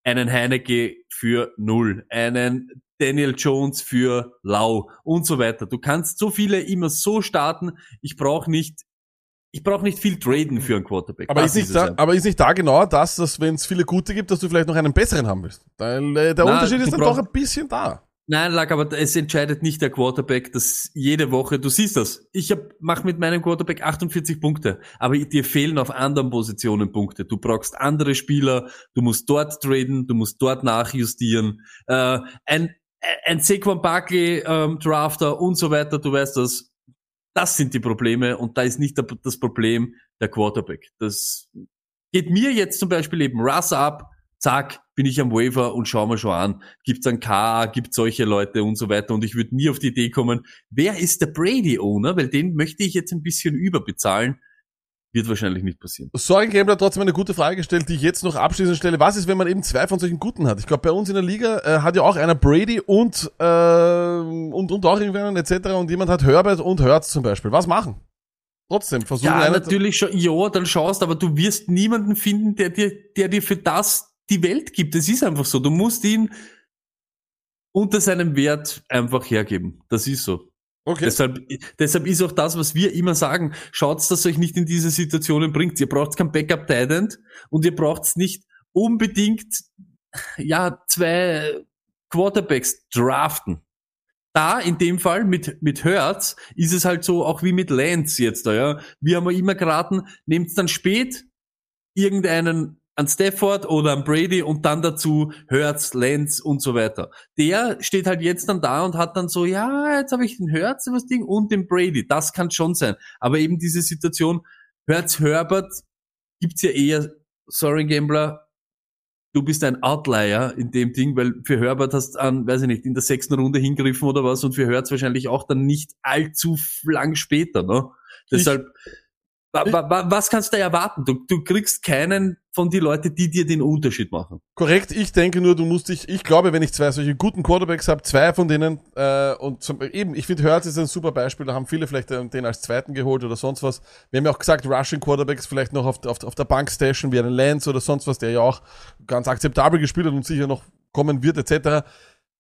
einen Heineke für null, einen Daniel Jones für lau und so weiter. Du kannst so viele immer so starten. Ich brauche nicht, ich brauche nicht viel traden für einen Quarterback. Aber ist, nicht es da, aber ist nicht da genau das, dass wenn es viele gute gibt, dass du vielleicht noch einen besseren haben willst? Weil äh, der Na, Unterschied ist dann doch ein bisschen da. Nein, Lack, aber es entscheidet nicht der Quarterback, dass jede Woche, du siehst das, ich hab, mach mit meinem Quarterback 48 Punkte, aber dir fehlen auf anderen Positionen Punkte. Du brauchst andere Spieler, du musst dort traden, du musst dort nachjustieren. Äh, ein, ein Saquon Barkley ähm, Drafter und so weiter, du weißt das. Das sind die Probleme und da ist nicht das Problem der Quarterback. Das geht mir jetzt zum Beispiel eben Russ ab, zack, bin ich am Waiver und schau mir schon an. Gibt's ein KA, gibt's solche Leute und so weiter. Und ich würde nie auf die Idee kommen, wer ist der Brady-Owner? Weil den möchte ich jetzt ein bisschen überbezahlen. Wird wahrscheinlich nicht passieren. Sorry Gambler hat trotzdem eine gute Frage gestellt, die ich jetzt noch abschließend stelle. Was ist, wenn man eben zwei von solchen guten hat? Ich glaube, bei uns in der Liga äh, hat ja auch einer Brady und, äh, und, und auch irgendwann etc. Und jemand hat Herbert und Hurts zum Beispiel. Was machen? Trotzdem, versuchen Ja, natürlich schon, ja, dann schaust, aber du wirst niemanden finden, der dir, der dir für das die Welt gibt. Es ist einfach so. Du musst ihn unter seinem Wert einfach hergeben. Das ist so. Okay. Deshalb, deshalb ist auch das, was wir immer sagen, schaut, dass euch nicht in diese Situationen bringt. Ihr braucht kein backup tight und ihr braucht nicht unbedingt, ja, zwei Quarterbacks draften. Da, in dem Fall, mit, mit Hertz, ist es halt so, auch wie mit Lance jetzt da, ja. Wir haben ja immer geraten, nehmt dann spät irgendeinen an Stafford oder an Brady und dann dazu Hertz, Lenz und so weiter. Der steht halt jetzt dann da und hat dann so, ja, jetzt habe ich den Hertz was Ding und den Brady. Das kann schon sein. Aber eben diese Situation, Hertz, Herbert, gibt's ja eher, sorry Gambler, du bist ein Outlier in dem Ding, weil für Herbert hast an, weiß ich nicht, in der sechsten Runde hingriffen oder was und für Hertz wahrscheinlich auch dann nicht allzu lang später, ne? Deshalb, wa, wa, was kannst du erwarten? Du, du kriegst keinen von die Leute, die dir den Unterschied machen. Korrekt, ich denke nur, du musst dich, ich glaube, wenn ich zwei solche guten Quarterbacks habe, zwei von denen, äh, und zum, eben, ich finde, Hurts ist ein super Beispiel, da haben viele vielleicht den als zweiten geholt oder sonst was. Wir haben ja auch gesagt, Rushing Quarterbacks vielleicht noch auf, auf, auf der Bank stashen, wie einen Lance oder sonst was, der ja auch ganz akzeptabel gespielt hat und sicher noch kommen wird, etc.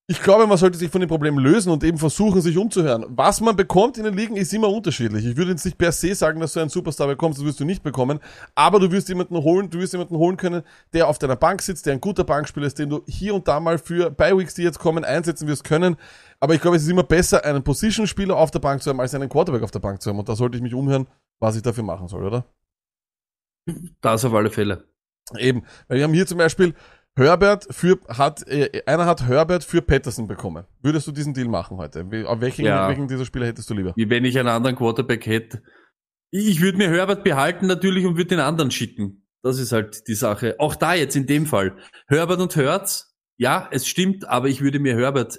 ich glaube, man sollte sich von dem Problem lösen und eben versuchen, sich umzuhören. Was man bekommt in den Ligen ist immer unterschiedlich. Ich würde jetzt nicht per se sagen, dass du einen Superstar bekommst, das wirst du nicht bekommen. Aber du wirst jemanden holen, du wirst jemanden holen können, der auf deiner Bank sitzt, der ein guter Bankspieler ist, den du hier und da mal für Bi-Weeks, die jetzt kommen, einsetzen wirst können. Aber ich glaube, es ist immer besser, einen Position-Spieler auf der Bank zu haben, als einen Quarterback auf der Bank zu haben. Und da sollte ich mich umhören, was ich dafür machen soll, oder? Das auf alle Fälle. Eben. Weil wir haben hier zum Beispiel Herbert für, hat, äh, einer hat Herbert für Patterson bekommen. Würdest du diesen Deal machen heute? Auf welchen, Ja. welchen dieser Spieler hättest du lieber? Wie wenn ich einen anderen Quarterback hätte. Ich würde mir Herbert behalten natürlich und würde den anderen schicken. Das ist halt die Sache. Auch da jetzt in dem Fall. Herbert und Hertz, ja, es stimmt, aber ich würde mir Herbert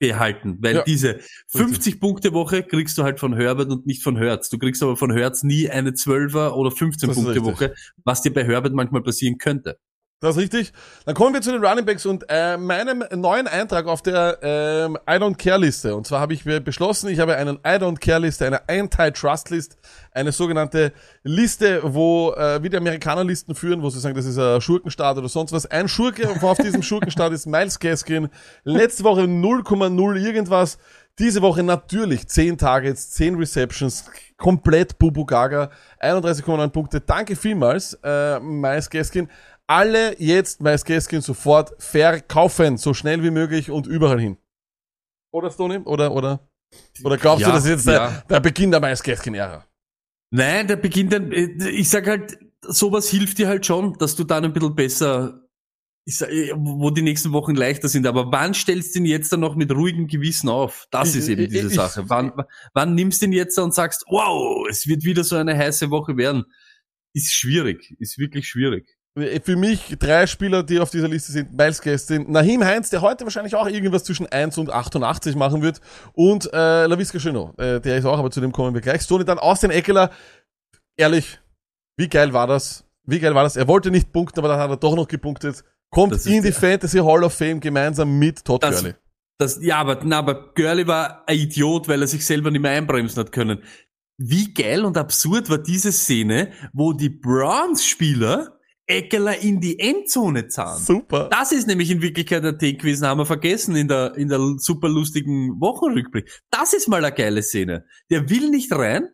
behalten, weil Ja, diese 50 Punkte Woche kriegst du halt von Herbert und nicht von Hertz. Du kriegst aber von Hertz nie eine 12er oder 15 Das ist Punkte. Woche, was dir bei Herbert manchmal passieren könnte. Das ist richtig. Dann kommen wir zu den Running Backs und äh, meinem neuen Eintrag auf der ähm, I Don't Care Liste. Und zwar habe ich mir beschlossen, ich habe einen I Don't Care Liste, eine Anti-Trust List, eine sogenannte Liste, wo äh, wie die Amerikaner Listen führen, wo sie sagen, das ist ein Schurkenstaat oder sonst was. Ein Schurke auf diesem Schurkenstaat ist Miles Gaskin. Letzte Woche 0,0 irgendwas. Diese Woche natürlich 10 Targets, 10 Receptions, komplett Bubu Gaga, 31,9 Punkte. Danke vielmals, äh, Miles Gaskin. Alle jetzt Miles Gaskin sofort verkaufen, so schnell wie möglich und überall hin. Oder Stoney? Oder, oder? Oder glaubst du, Ja, das ist jetzt ja. der, der Beginn der Miles Gaskin-Ära? Nein, der beginnt dann, äh, ich sag halt, sowas hilft dir halt schon, dass du dann ein bisschen besser, ich sag, äh, wo die nächsten Wochen leichter sind. Aber wann stellst du ihn jetzt dann noch mit ruhigem Gewissen auf? Das Ich- ist eben diese ich- Sache. Wann, wann nimmst du ihn jetzt und sagst, wow, es wird wieder so eine heiße Woche werden? Ist schwierig, ist wirklich schwierig. Für mich drei Spieler, die auf dieser Liste sind. Miles Gaskin, Nahim Heinz, der heute wahrscheinlich auch irgendwas zwischen 1 und 88 machen wird. Und äh, LaVisca Chenot, äh, der ist auch, aber zu dem kommen wir gleich. Stoney dann aus den Eckler. Ehrlich, wie geil war das? Wie geil war das? Er wollte nicht punkten, aber dann hat er doch noch gepunktet. Kommt Das in die der- Fantasy Hall of Fame gemeinsam mit Todd Das- Gurley. Das, ja, aber, na, aber Gurley war ein Idiot, weil er sich selber nicht mehr einbremsen hat können. Wie geil und absurd war diese Szene, wo die Browns-Spieler Eckler in die Endzone zahlen. Super. Das ist nämlich in Wirklichkeit der gewesen, haben wir vergessen in der, in der super lustigen Wochenrückblick. Das ist mal eine geile Szene. Der will nicht rein.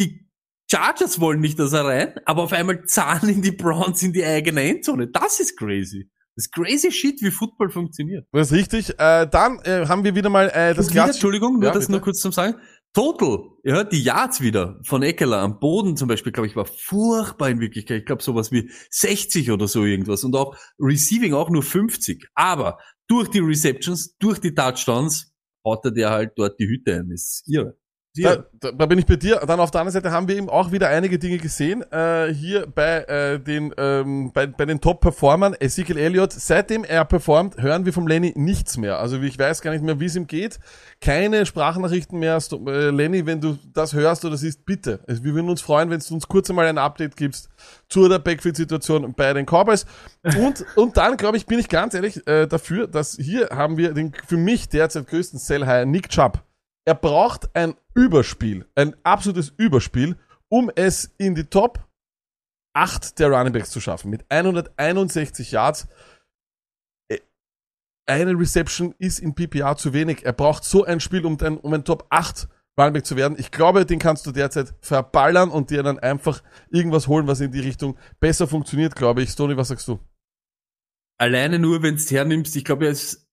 Die Chargers wollen nicht, dass er rein, aber auf einmal zahlen ihn die Browns in die eigene Endzone. Das ist crazy. Das ist crazy shit, wie Football funktioniert. Das ist richtig. Äh, dann äh, haben wir wieder mal äh, das Glas. Entschuldigung, nur Ja, das bitte. nur kurz zum Sagen. Total, ja, die Yards wieder von Eckler am Boden zum Beispiel, glaube ich, war furchtbar in Wirklichkeit. Ich glaube sowas wie 60 oder so irgendwas und auch Receiving auch nur 50. Aber durch die Receptions, durch die Touchdowns, haut er dir halt dort die Hüte ein. Das ist irre. Da, da, da bin ich bei dir. Dann auf der anderen Seite haben wir eben auch wieder einige Dinge gesehen. Äh, hier bei äh, den ähm, bei, bei den Top-Performern. Ezekiel Elliott, seitdem er performt, hören wir vom Lenny nichts mehr. Also ich weiß gar nicht mehr, wie es ihm geht. Keine Sprachnachrichten mehr. Äh, Lenny, wenn du das hörst oder siehst, bitte. Also wir würden uns freuen, wenn du uns kurz einmal ein Update gibst zu der Backfield-Situation bei den Cowboys. Und, und dann, glaube ich, bin ich ganz ehrlich äh, dafür, dass hier haben wir den für mich derzeit größten Sell-High, Nick Chubb. Er braucht ein Überspiel, ein absolutes Überspiel, um es in die Top 8 der Runningbacks zu schaffen. Mit 161 Yards. Äh, Eine Reception ist in PPR zu wenig. Er braucht so ein Spiel, um ein, um ein Top 8 Running zu werden. Ich glaube, den kannst du derzeit verballern und dir dann einfach irgendwas holen, was in die Richtung besser funktioniert, glaube ich. Stoney, was sagst du? Alleine nur, wenn du hernimmst, ich glaube, er ist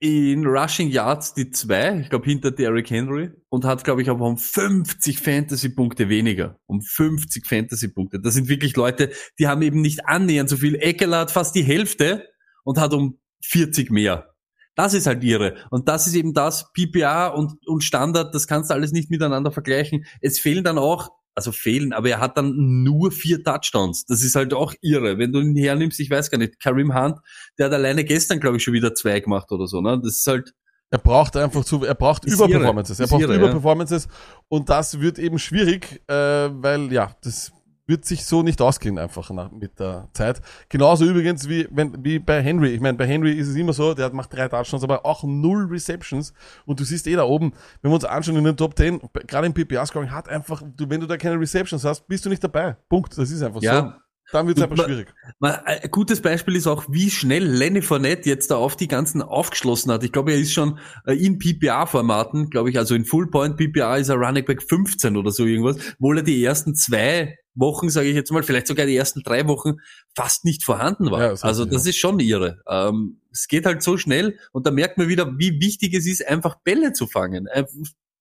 in Rushing Yards die zwei, ich glaube hinter Derrick Henry und hat, glaube ich, aber um 50 Fantasy-Punkte weniger. Um 50 Fantasy-Punkte. Das sind wirklich Leute, die haben eben nicht annähernd so viel. Eckler hat fast die Hälfte und hat um 40 mehr. Das ist halt ihre. Und das ist eben das, PPA und, und Standard, das kannst du alles nicht miteinander vergleichen. Es fehlen dann auch, also fehlen, aber er hat dann nur vier Touchdowns. Das ist halt auch irre. Wenn du ihn hernimmst, ich weiß gar nicht, Karim Hunt, der hat alleine gestern, glaube ich, schon wieder zwei gemacht oder so, ne? Das ist halt, Er braucht einfach zu, er braucht Überperformances. Er braucht irre, ja. Überperformances und das wird eben schwierig, äh, weil ja, das wird sich so nicht ausgehen einfach nach, mit der Zeit. Genauso übrigens wie wenn wie bei Henry. Ich meine, bei Henry ist es immer so, der macht drei Touchdowns, aber auch null Receptions und du siehst eh da oben, wenn wir uns anschauen in den Top 10, gerade im PPA Scoring hat einfach, du, wenn du da keine Receptions hast, bist du nicht dabei. Punkt. Das ist einfach so. Ja. dann wird es ma- schwierig. Mal, Ein gutes Beispiel ist auch, wie schnell Lenny Fournette jetzt da auf die ganzen aufgeschlossen hat. Ich glaube, er ist schon äh, in PPA-Formaten, glaube ich, also in Full Point PPA ist er Running Back 15 oder so irgendwas, obwohl er die ersten zwei Wochen, sage ich jetzt mal, vielleicht sogar die ersten drei Wochen fast nicht vorhanden war. Ja, das also das ist schon irre. Ähm, es geht halt so schnell und da merkt man wieder, wie wichtig es ist, einfach Bälle zu fangen.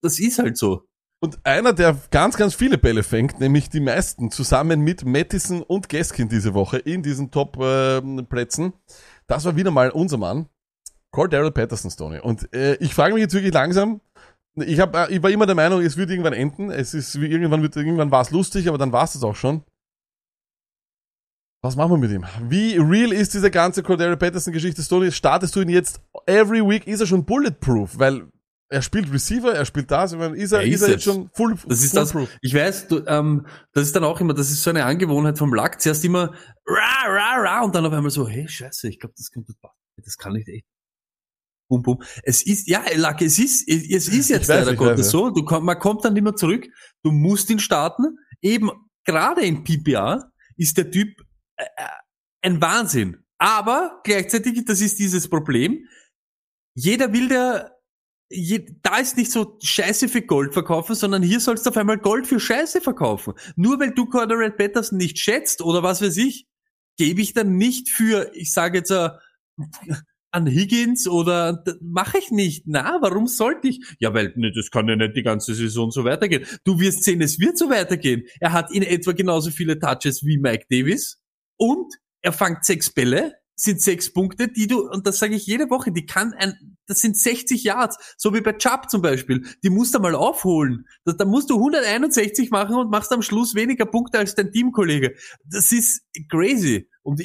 Das ist halt so. Und einer, der ganz, ganz viele Bälle fängt, nämlich die meisten, zusammen mit Mattison und Gaskin diese Woche in diesen Top-Plätzen, das war wieder mal unser Mann, Cordero Patterson, Stoney. Und äh, ich frage mich jetzt wirklich langsam, ich, hab, äh, ich war immer der Meinung, es wird irgendwann enden, es ist, irgendwann, wird, irgendwann war es lustig, aber dann war es das auch schon. Was machen wir mit ihm? Wie real ist diese ganze Cordero Patterson-Geschichte, Stoney? Startest du ihn jetzt every week? Ist er schon bulletproof? Weil er spielt Receiver, er spielt das, ich meine, ist er, Er ist ist er jetzt schon full, Das ist das, foolproof? ich weiß, du, ähm, das ist dann auch immer, das ist so eine Angewohnheit vom Lack. Zuerst immer ra, ra, ra und dann auf einmal so, hey, scheiße, ich glaube, das könnte. Das kann nicht echt. Bum, bum. Es ist, ja, Lack, es ist, es ist jetzt weiß, leider Gottes ja. so. Du man kommt dann immer zurück. Du musst ihn starten. Eben, gerade in PPA ist der Typ äh, äh, ein Wahnsinn. Aber gleichzeitig, das ist dieses Problem. Jeder will der je, da ist nicht so Scheiße für Gold verkaufen, sondern hier sollst du auf einmal Gold für Scheiße verkaufen. Nur weil du Cordero Patterson nicht schätzt oder was weiß ich, gebe ich dann nicht für, ich sage jetzt äh, an Higgins oder mache ich nicht. Na, warum sollte ich? Ja, weil ne, das kann ja nicht die ganze Saison so weitergehen. Du wirst sehen, es wird so weitergehen. Er hat in etwa genauso viele Touches wie Mike Davis und er fangt sechs Bälle, sind sechs Punkte, die du, und das sage ich jede Woche, die kann ein, das sind 60 Yards, so wie bei Chubb zum Beispiel, die musst du mal aufholen. Da, da musst du 161 machen und machst am Schluss weniger Punkte als dein Teamkollege. Das ist crazy. Und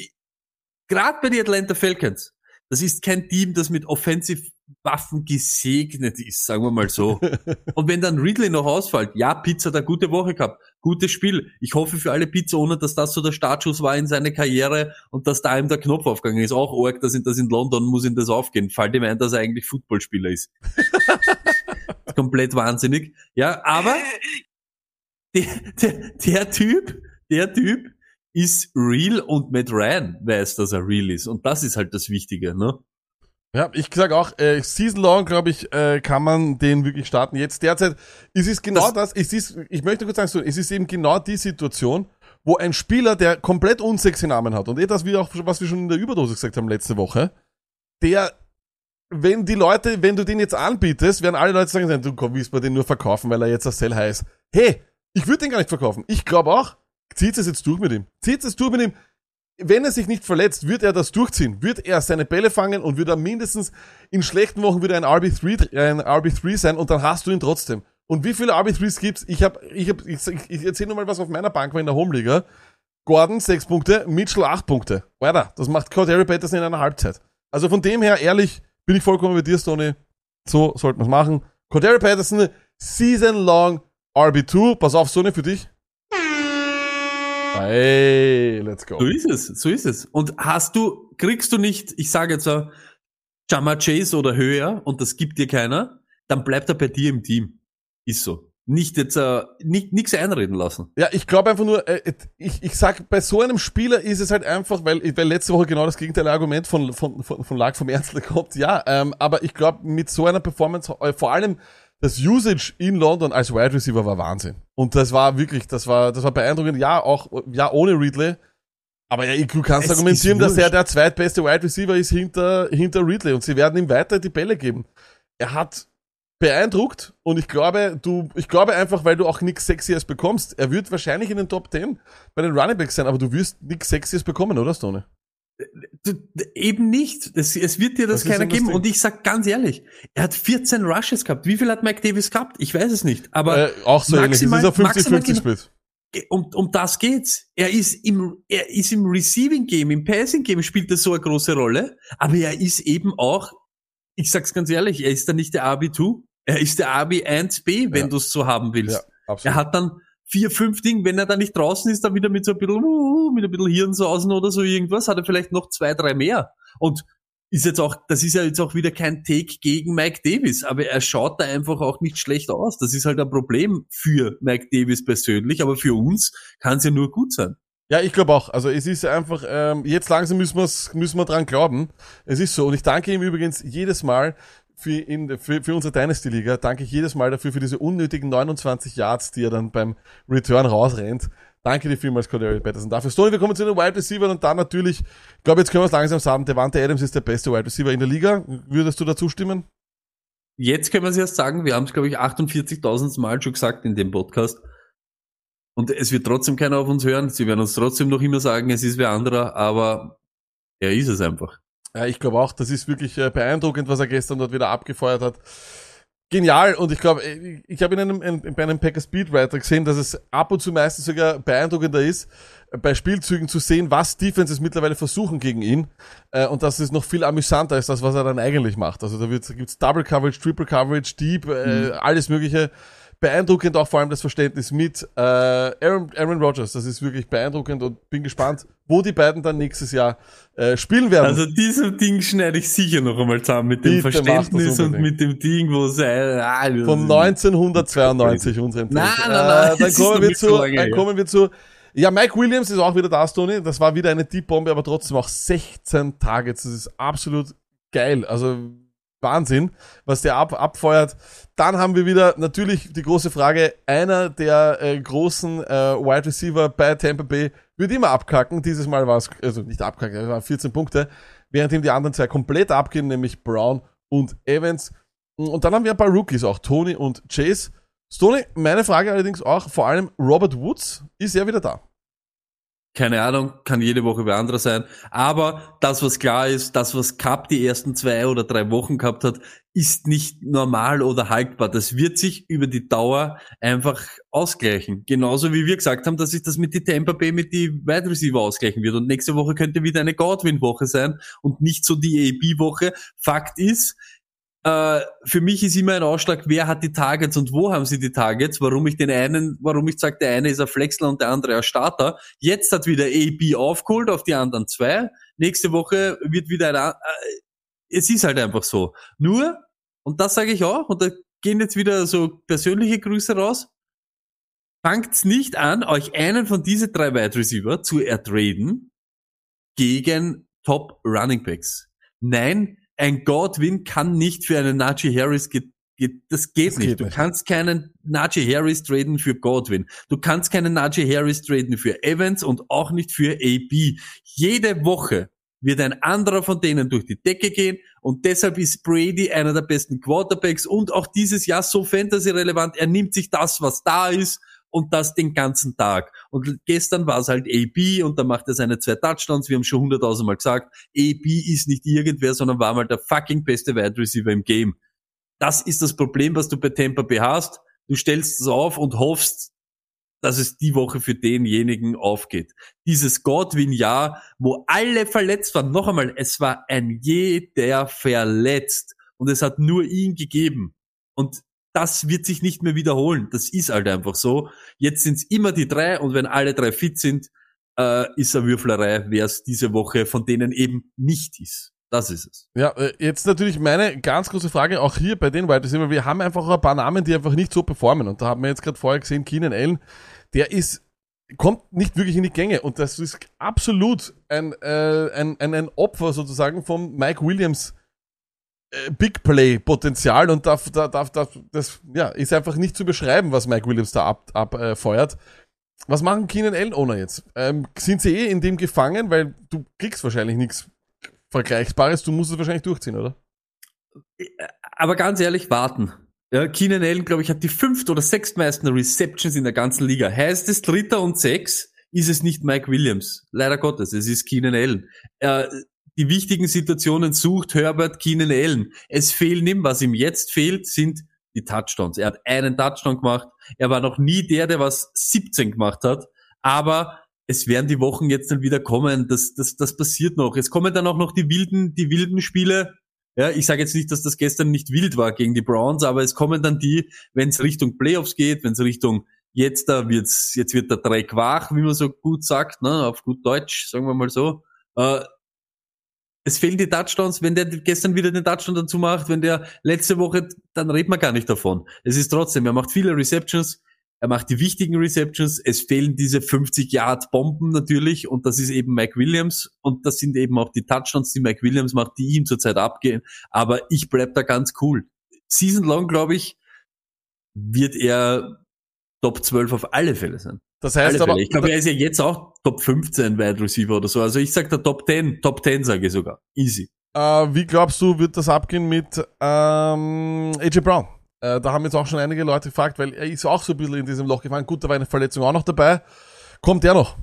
gerade bei den Atlanta Falcons, das ist kein Team, das mit Offensive Waffen gesegnet ist, sagen wir mal so. Und wenn dann Ridley noch ausfällt, ja, Pizza hat eine gute Woche gehabt, gutes Spiel. Ich hoffe für alle Pizza, ohne dass das so der Startschuss war in seine Karriere und dass da ihm der Knopf aufgegangen ist. Auch arg, dass in, das in London muss ihm das aufgehen. Fällt ihm ein, dass er eigentlich Footballspieler ist. Komplett wahnsinnig. Ja, aber der, der, der Typ, der Typ ist real und Matt Ryan weiß, dass er real ist. Und das ist halt das Wichtige, ne? Ja, ich sag auch, äh, Season Long, glaube ich, äh, kann man den wirklich starten. Jetzt derzeit, es ist genau das, es ist, ich möchte kurz sagen, es ist eben genau die Situation, wo ein Spieler, der komplett unsexy Namen hat, und eh das, wie auch, was wir schon in der Überdosis gesagt haben letzte Woche, der, wenn die Leute, wenn du den jetzt anbietest, werden alle Leute sagen, du komm, willst mir den nur verkaufen, weil er jetzt das Sell heißt. Hey, ich würde den gar nicht verkaufen. Ich glaube auch, zieht es jetzt durch mit ihm. Zieht es durch mit ihm wenn er sich nicht verletzt, wird er das durchziehen, wird er seine Bälle fangen und wird er mindestens in schlechten Wochen wieder ein RB3, ein RB3 sein und dann hast du ihn trotzdem. Und wie viele RB3s gibt's? Ich habe, ich habe, ich, ich erzähle nur mal, was auf meiner Bank war in der Homeliga. Gordon sechs Punkte, Mitchell acht Punkte. Weiter, das macht Cordero Patterson in einer Halbzeit. Also von dem her, ehrlich, bin ich vollkommen bei dir, Stoney. So sollten wir es machen. Cordero Patterson, Season Long RB2. Pass auf, Stoney, für dich. Hey, let's go. So ist es, so ist es. Und hast du, kriegst du nicht, ich sage jetzt so, Jama Chase oder höher und das gibt dir keiner, dann bleibt er bei dir im Team. Ist so. Nicht jetzt, äh, nicht, nix einreden lassen. Ja, ich glaube einfach nur, äh, ich, ich sag, bei so einem Spieler ist es halt einfach, weil, weil letzte Woche genau das gegenteilige Argument von, von, von, von Lag vom Ernstler kommt, ja, ähm, aber ich glaube, mit so einer Performance, äh, vor allem das Usage in London als Wide Receiver war Wahnsinn. Und das war wirklich, das war, das war beeindruckend, ja, auch, ja, ohne Ridley. Aber ja, du kannst Es argumentieren, dass er der zweitbeste Wide Receiver ist hinter, hinter Ridley und sie werden ihm weiter die Bälle geben. Er hat beeindruckt und ich glaube, du, ich glaube einfach, weil du auch nichts Sexyes bekommst, er wird wahrscheinlich in den Top 10 bei den Running Backs sein, aber du wirst nichts Sexyes bekommen, oder Stone? Du, eben nicht. Es, es wird dir das, Das keiner geben. Und ich sag ganz ehrlich, er hat 14 Rushes gehabt. Wie viel hat Mike Davis gehabt? Ich weiß es nicht. Aber Äh, auch so ähnlich. Es ist maximal- ein maximal 50-50-Split. um, um das geht's. Er ist im, er ist im Receiving Game, im Passing Game spielt er so eine große Rolle. Aber er ist eben auch, ich sag's ganz ehrlich, er ist dann nicht der RB2. Er ist der RB1B, wenn Ja. du's so haben willst. Ja, absolut. Er hat dann vier, fünf Dinge, wenn er dann nicht draußen ist, dann wieder mit so ein bisschen, uh, mit ein bisschen Hirnsausen oder so irgendwas, hat er vielleicht noch zwei, drei mehr. Und ist jetzt auch, das ist ja jetzt auch wieder kein Take gegen Mike Davis, aber er schaut da einfach auch nicht schlecht aus. Das ist halt ein Problem für Mike Davis persönlich, aber für uns kann es ja nur gut sein. Ja, ich glaube auch. Also es ist einfach, ähm, jetzt langsam müssen, wir's, müssen wir dran glauben. Es ist so. Und ich danke ihm übrigens jedes Mal für, in, für, für unsere Dynasty-Liga, danke ich jedes Mal dafür, für diese unnötigen 29 Yards, die er dann beim Return rausrennt. Danke dir vielmals, Cordery Patterson. Dafür, Stoney, wir kommen zu den Wide Receivers und dann natürlich, ich glaube, jetzt können wir es langsam sagen, Devante Adams ist der beste Wide Receiver in der Liga. Würdest du dazu stimmen? Jetzt können wir es erst sagen, wir haben es, glaube ich, 48.000 Mal schon gesagt in dem Podcast. Und es wird trotzdem keiner auf uns hören. Sie werden uns trotzdem noch immer sagen, es ist wer anderer, aber er ist es einfach. Ja, ich glaube auch, das ist wirklich äh, beeindruckend, was er gestern dort wieder abgefeuert hat. Genial und ich glaube, ich, ich habe in einem, in, bei einem Packer Speedwriter gesehen, dass es ab und zu meistens sogar beeindruckender ist, äh, bei Spielzügen zu sehen, was Defenses mittlerweile versuchen gegen ihn äh, und dass es noch viel amüsanter ist, als was er dann eigentlich macht. Also da wird, gibt's Double Coverage, Triple Coverage, Deep, äh, alles mögliche beeindruckend auch vor allem das Verständnis mit äh, Aaron, Aaron Rodgers. Das ist wirklich beeindruckend und bin gespannt, wo die beiden dann nächstes Jahr äh, spielen werden. Also diesem Ding schneide ich sicher noch einmal zusammen mit dem Bitte Verständnis und mit dem Ding, wo es ah, das Von ist- 1992 unserem Nein, nein, nein, Äh, dann kommen wir zu, lange dann her. kommen wir zu, ja, Mike Williams ist auch wieder da, Tony. Das war wieder eine Deep Bombe, aber trotzdem auch 16 Targets. Das ist absolut geil. Also Wahnsinn, was der ab, abfeuert. Dann haben wir wieder natürlich die große Frage, einer der äh, großen äh, Wide Receiver bei Tampa Bay wird immer abkacken. Dieses Mal war es, also nicht abkacken, es waren 14 Punkte, während ihm die anderen zwei komplett abgehen, nämlich Brown und Evans. Und dann haben wir ein paar Rookies auch, Tony und Chase. Stoney, meine Frage allerdings auch, vor allem Robert Woods, ist er wieder da? Keine Ahnung, kann jede Woche wer anderer sein. Aber das, was klar ist, das, was Cup die ersten zwei oder drei Wochen gehabt hat, ist nicht normal oder haltbar. Das wird sich über die Dauer einfach ausgleichen. Genauso wie wir gesagt haben, dass sich das mit die Tampa Bay, mit die Wide Receiver ausgleichen wird. Und nächste Woche könnte wieder eine Godwin-Woche sein und nicht so die AB-Woche. Fakt ist, äh, für mich ist immer ein Ausschlag, wer hat die Targets und wo haben sie die Targets, warum ich den einen, warum ich sage, der eine ist ein Flexler und der andere ein Starter. Jetzt hat wieder AB aufgeholt auf die anderen zwei. Nächste Woche wird wieder ein, äh, es ist halt einfach so. Nur, und das sage ich auch, und da gehen jetzt wieder so persönliche Grüße raus, fangt's nicht an, euch einen von diese drei Wide Receiver zu ertraden gegen Top Running Backs. Nein, ein Godwin kann nicht für einen Najee Harris ge ge das geht Das nicht. geht du nicht. kannst keinen Najee Harris traden für Godwin. Du kannst keinen Najee Harris traden für Evans und auch nicht für AB. Jede Woche wird ein anderer von denen durch die Decke gehen und deshalb ist Brady einer der besten Quarterbacks und auch dieses Jahr so fantasy-relevant. Er nimmt sich das, was da ist und das den ganzen Tag. Und gestern war es halt AB und da macht er seine zwei Touchdowns. Wir haben schon hunderttausend Mal gesagt, AB ist nicht irgendwer, sondern war mal der fucking beste Wide Receiver im Game. Das ist das Problem, was du bei Tampa Bay hast. Du stellst es auf und hoffst, dass es die Woche für denjenigen aufgeht. Dieses Godwin-Jahr, wo alle verletzt waren. Noch einmal, es war ein jeder verletzt. Und es hat nur ihn gegeben. Und das wird sich nicht mehr wiederholen. Das ist halt einfach so. Jetzt sind es immer die drei und wenn alle drei fit sind, äh, ist eine Würflerei, wer es diese Woche von denen eben nicht ist. Das ist es. Ja, äh, jetzt natürlich meine ganz große Frage, auch hier bei den Wide Receiver, wir haben einfach ein paar Namen, die einfach nicht so performen. Und da haben wir jetzt gerade vorher gesehen, Keenan Allen, der ist, kommt nicht wirklich in die Gänge. Und das ist absolut ein, äh, ein, ein, ein Opfer sozusagen vom Mike Williams Big Play Potenzial und darf, darf, darf, das ja, ist einfach nicht zu beschreiben, was Mike Williams da abfeuert. Ab, äh, was machen Keenan Allen Owner jetzt? Ähm, sind sie eh in dem gefangen, weil du kriegst wahrscheinlich nichts Vergleichbares, du musst es wahrscheinlich durchziehen, oder? Aber ganz ehrlich, warten. Ja, Keenan Allen, glaube ich, hat die fünft oder sechstmeisten Receptions in der ganzen Liga. Heißt es Dritter und Sechs, ist es nicht Mike Williams. Leider Gottes, es ist Keenan Allen. Äh, die wichtigen Situationen sucht Herbert Keenan Allen. Es fehlen ihm, was ihm jetzt fehlt, sind die Touchdowns. Er hat einen Touchdown gemacht. Er war noch nie der, der was 17 gemacht hat. Aber es werden die Wochen jetzt dann wieder kommen. Das, das, das passiert noch. Es kommen dann auch noch die wilden, die wilden Spiele. Ja, ich sage jetzt nicht, dass das gestern nicht wild war gegen die Browns, aber es kommen dann die, wenn es Richtung Playoffs geht, wenn es Richtung jetzt da wird's, jetzt wird der Dreck wach, wie man so gut sagt, ne, auf gut Deutsch, sagen wir mal so. Äh, es fehlen die Touchdowns, wenn der gestern wieder den Touchdown dazu macht, wenn der letzte Woche, dann redet man gar nicht davon. Es ist trotzdem, er macht viele Receptions, er macht die wichtigen Receptions, es fehlen diese 50 Yard Bomben natürlich und das ist eben Mike Williams und das sind eben auch die Touchdowns, die Mike Williams macht, die ihm zurzeit abgehen, aber ich bleib da ganz cool. Season long, glaube ich, wird er Top 12 auf alle Fälle sein. Das heißt aber. Ich glaube, er ist ja jetzt auch Top 15 Wide Receiver oder so. Also ich sag der Top 10, Top 10 sage ich sogar. Easy. äh, wie glaubst du, wird das abgehen mit ähm, AJ Brown? Äh, da haben jetzt auch schon einige Leute gefragt, weil er ist auch so ein bisschen in diesem Loch gefallen. Gut, da war eine Verletzung auch noch dabei. Kommt der noch?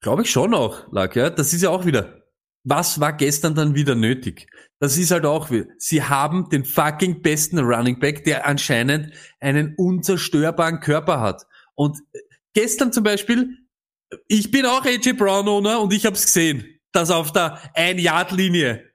Glaube ich schon auch, Lack, ja. Das ist ja auch wieder. Was war gestern dann wieder nötig? Das ist halt auch wieder. Sie haben den fucking besten Running Back, der anscheinend einen unzerstörbaren Körper hat. Und äh, gestern zum Beispiel, ich bin auch AJ Brown Owner und ich habe es gesehen, dass auf der Ein-Yard-Linie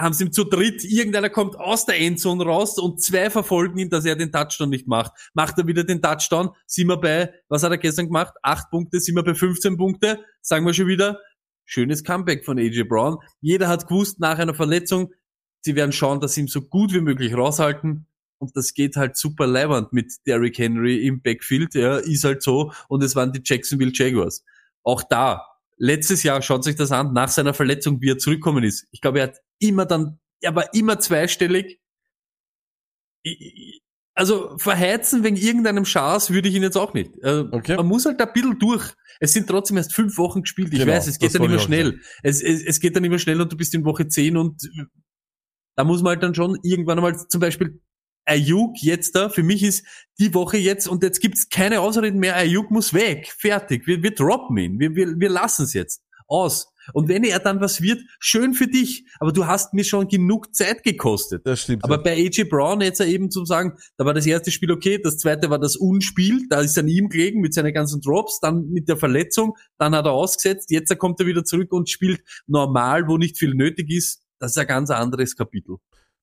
haben sie ihm zu dritt, irgendeiner kommt aus der Endzone raus und zwei verfolgen ihn, dass er den Touchdown nicht macht. Macht er wieder den Touchdown, sind wir bei, was hat er gestern gemacht? Acht Punkte, sind wir bei 15 Punkte, sagen wir schon wieder, schönes Comeback von AJ Brown. Jeder hat gewusst, nach einer Verletzung, sie werden schauen, dass sie ihn so gut wie möglich raushalten. Und das geht halt super leibend mit Derrick Henry im Backfield, ja, ist halt so. Und es waren die Jacksonville Jaguars. Auch da, letztes Jahr, schaut sich das an, nach seiner Verletzung, wie er zurückgekommen ist. Ich glaube, er hat immer dann, er war immer zweistellig. Also verheizen wegen irgendeinem Schaß würde ich ihn jetzt auch nicht. Äh, Okay. Man muss halt ein bisschen durch. Es sind trotzdem erst fünf Wochen gespielt. Ich Genau, weiß, es geht dann immer schnell. Es, es, es geht dann immer schnell und du bist in Woche 10 und da muss man halt dann schon irgendwann einmal zum Beispiel Ayuk jetzt da, für mich ist die Woche jetzt und jetzt gibt's keine Ausreden mehr, Ayuk muss weg, fertig, wir, wir droppen ihn, wir, wir, wir lassen es jetzt aus. Und wenn er dann was wird, schön für dich, aber du hast mir schon genug Zeit gekostet. Das stimmt. Aber bei AJ Brown jetzt eben zum sagen, da war das erste Spiel okay, das zweite war das Unspiel, da ist an ihm gelegen mit seinen ganzen Drops, dann mit der Verletzung, dann hat er ausgesetzt, jetzt kommt er wieder zurück und spielt normal, wo nicht viel nötig ist. Das ist ein ganz anderes Kapitel.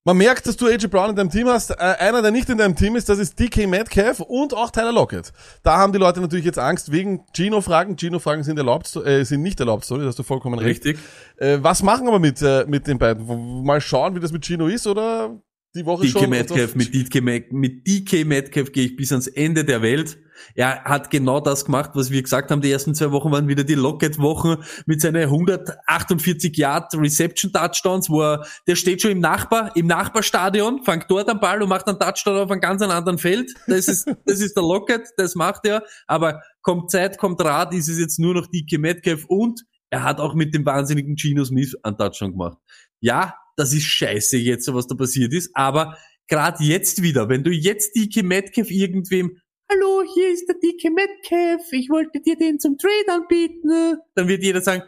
Man merkt, dass du AJ Brown in deinem Team hast. Äh, einer, der nicht in deinem Team ist, das ist DK Metcalf und auch Tyler Lockett. Da haben die Leute natürlich jetzt Angst wegen Gino-Fragen. Gino-Fragen sind erlaubt, äh, sind nicht erlaubt, sorry, da hast du vollkommen recht. Richtig? Äh, was machen wir mit, äh, mit den beiden? Mal schauen, wie das mit Gino ist oder die Woche DK schon? Metcalf, mit DK, mit DK Metcalf gehe ich bis ans Ende der Welt. Er hat genau das gemacht, was wir gesagt haben. Die ersten zwei Wochen waren wieder die Lockett-Wochen mit seinen 148 Yard Reception Touchdowns, wo er, der steht schon im Nachbar, im Nachbarstadion, fängt dort am Ball und macht einen Touchdown auf einem ganz anderen Feld. Das ist, das ist der Lockett, das macht er. Aber kommt Zeit, kommt Rat, ist es jetzt nur noch DK Metcalf und er hat auch mit dem wahnsinnigen Gino Smith einen Touchdown gemacht. Ja, das ist scheiße jetzt, was da passiert ist, aber gerade jetzt wieder, wenn du jetzt DK Metcalf irgendwem, hallo, hier ist der DK Metcalf, ich wollte dir den zum Trade anbieten, dann wird jeder sagen,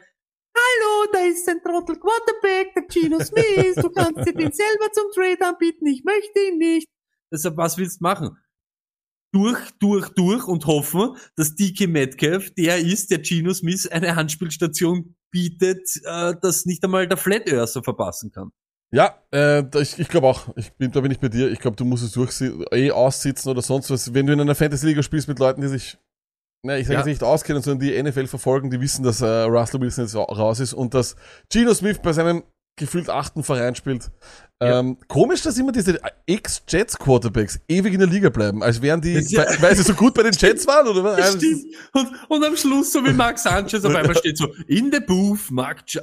hallo, da ist ein Trottel Quarterback, der Gino Smith, du kannst dir den selber zum Trade anbieten, ich möchte ihn nicht. Deshalb, was willst du machen? Durch, durch, durch und hoffen, dass DK Metcalf der ist, der Gino Smith eine Handspielstation bietet, äh, dass nicht einmal der Flat Earther verpassen kann. Ja, äh, ich, ich glaube auch. Ich bin, da bin ich bei dir. Ich glaube, du musst es durch, eh aussitzen oder sonst was. Wenn du in einer Fantasy-Liga spielst mit Leuten, die sich, na, ich sage Ja. jetzt nicht auskennen, sondern die NFL verfolgen, die wissen, dass äh, Russell Wilson jetzt ra- raus ist und dass Geno Smith bei seinem gefühlt achten Verein spielt. Ja. Ähm, komisch, dass immer diese Ex-Jets-Quarterbacks ewig in der Liga bleiben, als wären die, ja- weil, weil sie so gut bei den Jets waren, oder was? Also, Stimmt. Und, und am Schluss, so wie Mark Sanchez auf einmal steht so, in the booth, Mark ja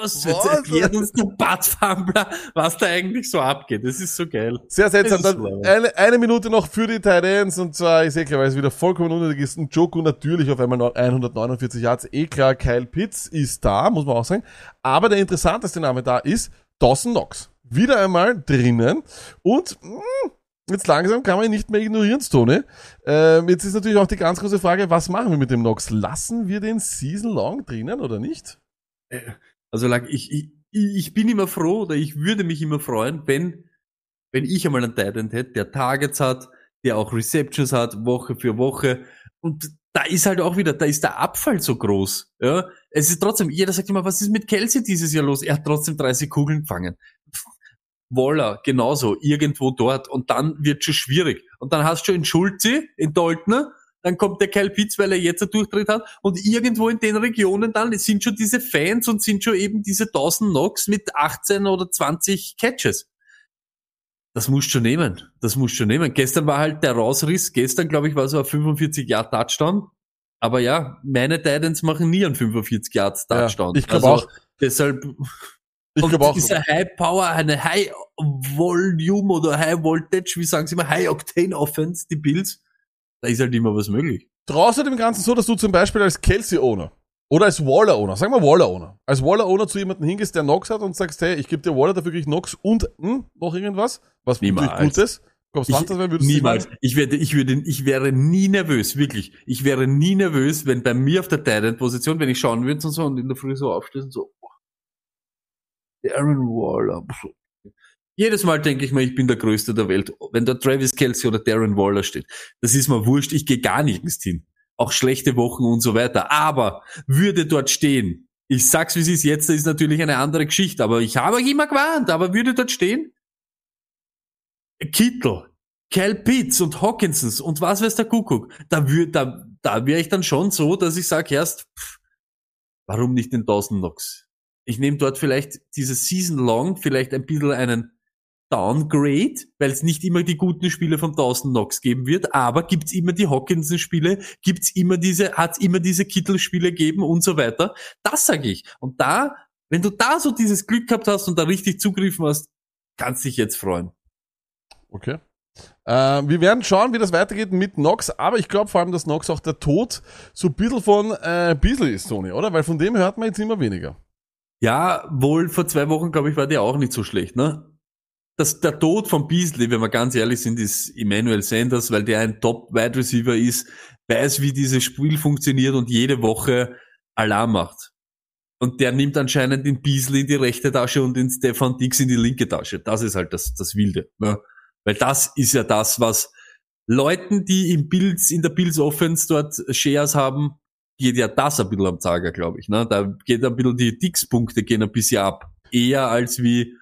was? Jetzt Was? erklärt uns der Buttfumbler, was da eigentlich so abgeht. Das ist so geil. Sehr seltsam. Dann eine, eine Minute noch für die Tight Ends und zwar, ich sehe klar, weil es wieder vollkommen unnötig ist. Ein Joku natürlich auf einmal noch 149 Yards. Eh klar, Kyle Pitts ist da, muss man auch sagen. Aber der interessanteste Name da ist Dawson Knox. Wieder einmal drinnen und mh, jetzt langsam kann man ihn nicht mehr ignorieren, Stone. Ähm, jetzt ist natürlich auch die ganz große Frage, was machen wir mit dem Knox? Lassen wir den Season Long drinnen oder nicht? Also like, ich, ich, ich bin immer froh oder ich würde mich immer freuen, wenn, wenn ich einmal einen Titan hätte, der Targets hat, der auch Receptions hat, Woche für Woche. Und da ist halt auch wieder, da ist der Abfall so groß. Ja? Es ist trotzdem, jeder sagt immer, was ist mit Kelsey dieses Jahr los? Er hat trotzdem 30 Kugeln gefangen. Waller, genauso, irgendwo dort. Und dann wird schon schwierig. Und dann hast du schon in Schulze, in Doltner, dann kommt der Kyle Pitts, weil er jetzt einen Durchtritt hat. Und irgendwo in den Regionen dann sind schon diese Fans und sind schon eben diese 1000 Knocks mit 18 oder 20 Catches. Das musst du schon nehmen. Das musst du schon nehmen. Gestern war halt der Rausriss. Gestern, glaube ich, war so ein 45 Yard Touchdown. Aber ja, meine Titans machen nie einen 45 Yard Touchdown. ich glaub also, auch. Deshalb, Ich glaube auch. diese High Power, eine High Volume oder High Voltage, wie sagen sie immer, High Octane Offense, die Bills, da ist halt immer was möglich. Traust du dem Ganzen so, dass du zum Beispiel als Kelsey-Owner oder als Waller-Owner, sagen wir Waller-Owner, als Waller-Owner zu jemandem hingehst, der Nox hat und sagst, hey, ich gebe dir Waller, dafür krieg ich Nox und hm, noch irgendwas, was Niemals. natürlich Gutes. Glaubst du, Ich, das, würdest niemals. Ich werde, ich würde, ich wäre nie nervös, wirklich. Ich wäre nie nervös, wenn bei mir auf der Titan-Position, wenn ich schauen würde und so und in der Früh so aufstehen und so, Darren Waller. Jedes Mal denke ich mir, ich bin der Größte der Welt. Wenn da Travis Kelsey oder Darren Waller steht, das ist mir wurscht, ich gehe gar nirgends hin. Auch schlechte Wochen und so weiter. Aber würde dort stehen, ich sag's wie es ist, jetzt ist natürlich eine andere Geschichte, aber ich habe euch immer gewarnt, aber würde dort stehen, Kittel, Cal Pitts und Hawkinsons und was weiß der Kuckuck, da würde, da, da wäre ich dann schon so, dass ich sage erst, pff, warum nicht den Dawson Knox? Ich nehme dort vielleicht dieses Season Long vielleicht ein bisschen einen Downgrade, weil es nicht immer die guten Spiele von Dawson Knox geben wird, aber gibt's immer die Hawkinson-Spiele, gibt's immer diese, hat's immer diese Kittel-Spiele geben und so weiter. Das sage ich. Und da, wenn du da so dieses Glück gehabt hast und da richtig zugriffen hast, kannst dich jetzt freuen. Okay. Äh, wir werden schauen, wie das weitergeht mit Nox, aber ich glaube vor allem, dass Nox auch der Tod so ein bisschen von äh, Beasley ist, Tony, oder? Weil von dem hört man jetzt immer weniger. Ja, wohl vor zwei Wochen, glaube ich, war der auch nicht so schlecht, ne? Das, der Tod von Beasley, wenn wir ganz ehrlich sind, ist Emmanuel Sanders, weil der ein Top-Wide Receiver ist, weiß, wie dieses Spiel funktioniert und jede Woche Alarm macht. Und der nimmt anscheinend den Beasley in die rechte Tasche und den Stefan Dix in die linke Tasche. Das ist halt das, das Wilde. Ne? Weil das ist ja das, was Leuten, die im Bills, in der Bills Offense dort Shares haben, geht ja das ein bisschen am Zager, glaube ich. Ne? Da geht ein bisschen die Dix-Punkte gehen ein bisschen ab. Eher als wie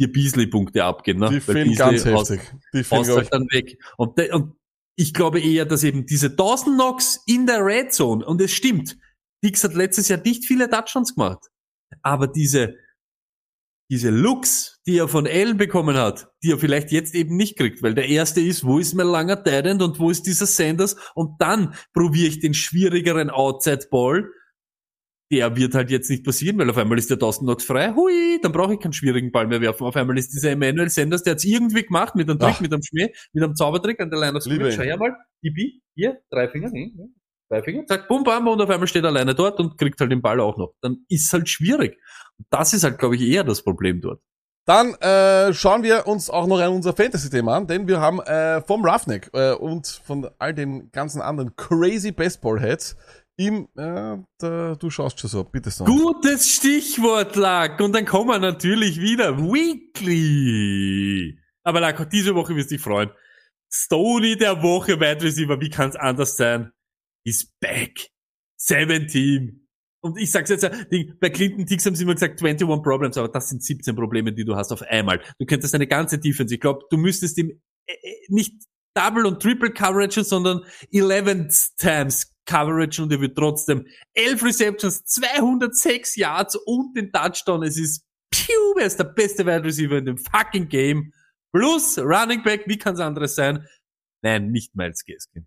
die Beasley-Punkte abgehen. Ne? Die fehlen ganz heftig. Die fehlen, halt dann weg. Und, de, und ich glaube eher, dass eben diese Dawson Knox in der Red Zone, und es stimmt, Dix hat letztes Jahr nicht viele Touchdowns gemacht, aber diese, diese Looks, die er von Allen bekommen hat, die er vielleicht jetzt eben nicht kriegt, weil der erste ist, wo ist mein langer Tight und wo ist dieser Sanders und dann probiere ich den schwierigeren Outside Ball, der wird halt jetzt nicht passieren, weil auf einmal ist der Dawson Knox frei. Hui, dann brauche ich keinen schwierigen Ball mehr werfen. Auf einmal ist dieser Emmanuel Sanders, der hat's irgendwie gemacht mit einem Trick, Ach. mit einem Schmäh, mit einem Zaubertrick an der Line of Scrimmage. Schau her mal, Ibi, hier, drei Finger, nee, nee, drei Finger, zack, bum, bam, und auf einmal steht er alleine dort und kriegt halt den Ball auch noch. Dann ist halt schwierig. Und das ist halt, glaube ich, eher das Problem dort. Dann äh, schauen wir uns auch noch ein unser Fantasy-Thema an, denn wir haben äh, vom Roughneck äh, und von all den ganzen anderen crazy Baseball-Heads im, äh, da, du schaust schon so, bitte so. Gutes Stichwort, Lack. Und dann kommen wir natürlich wieder. Weekly. Aber Lack, diese Woche wirst du dich freuen. Stoney der Woche, Wide Receiver, wie kann's anders sein? Is back. 17. Und ich sag's jetzt, bei Clinton Dix haben sie immer gesagt 21 Problems, aber das sind 17 Probleme, die du hast auf einmal. Du könntest eine ganze Defense. Ich glaube, du müsstest ihm äh, äh, nicht Double und Triple Coverage, sondern 11 times Coverage und er wird trotzdem 11 Receptions, 206 Yards und den Touchdown. Es ist piu, er ist der beste Wide Receiver in dem fucking Game. Plus Running Back, wie kann's anderes sein? Nein, nicht Miles Gaskin.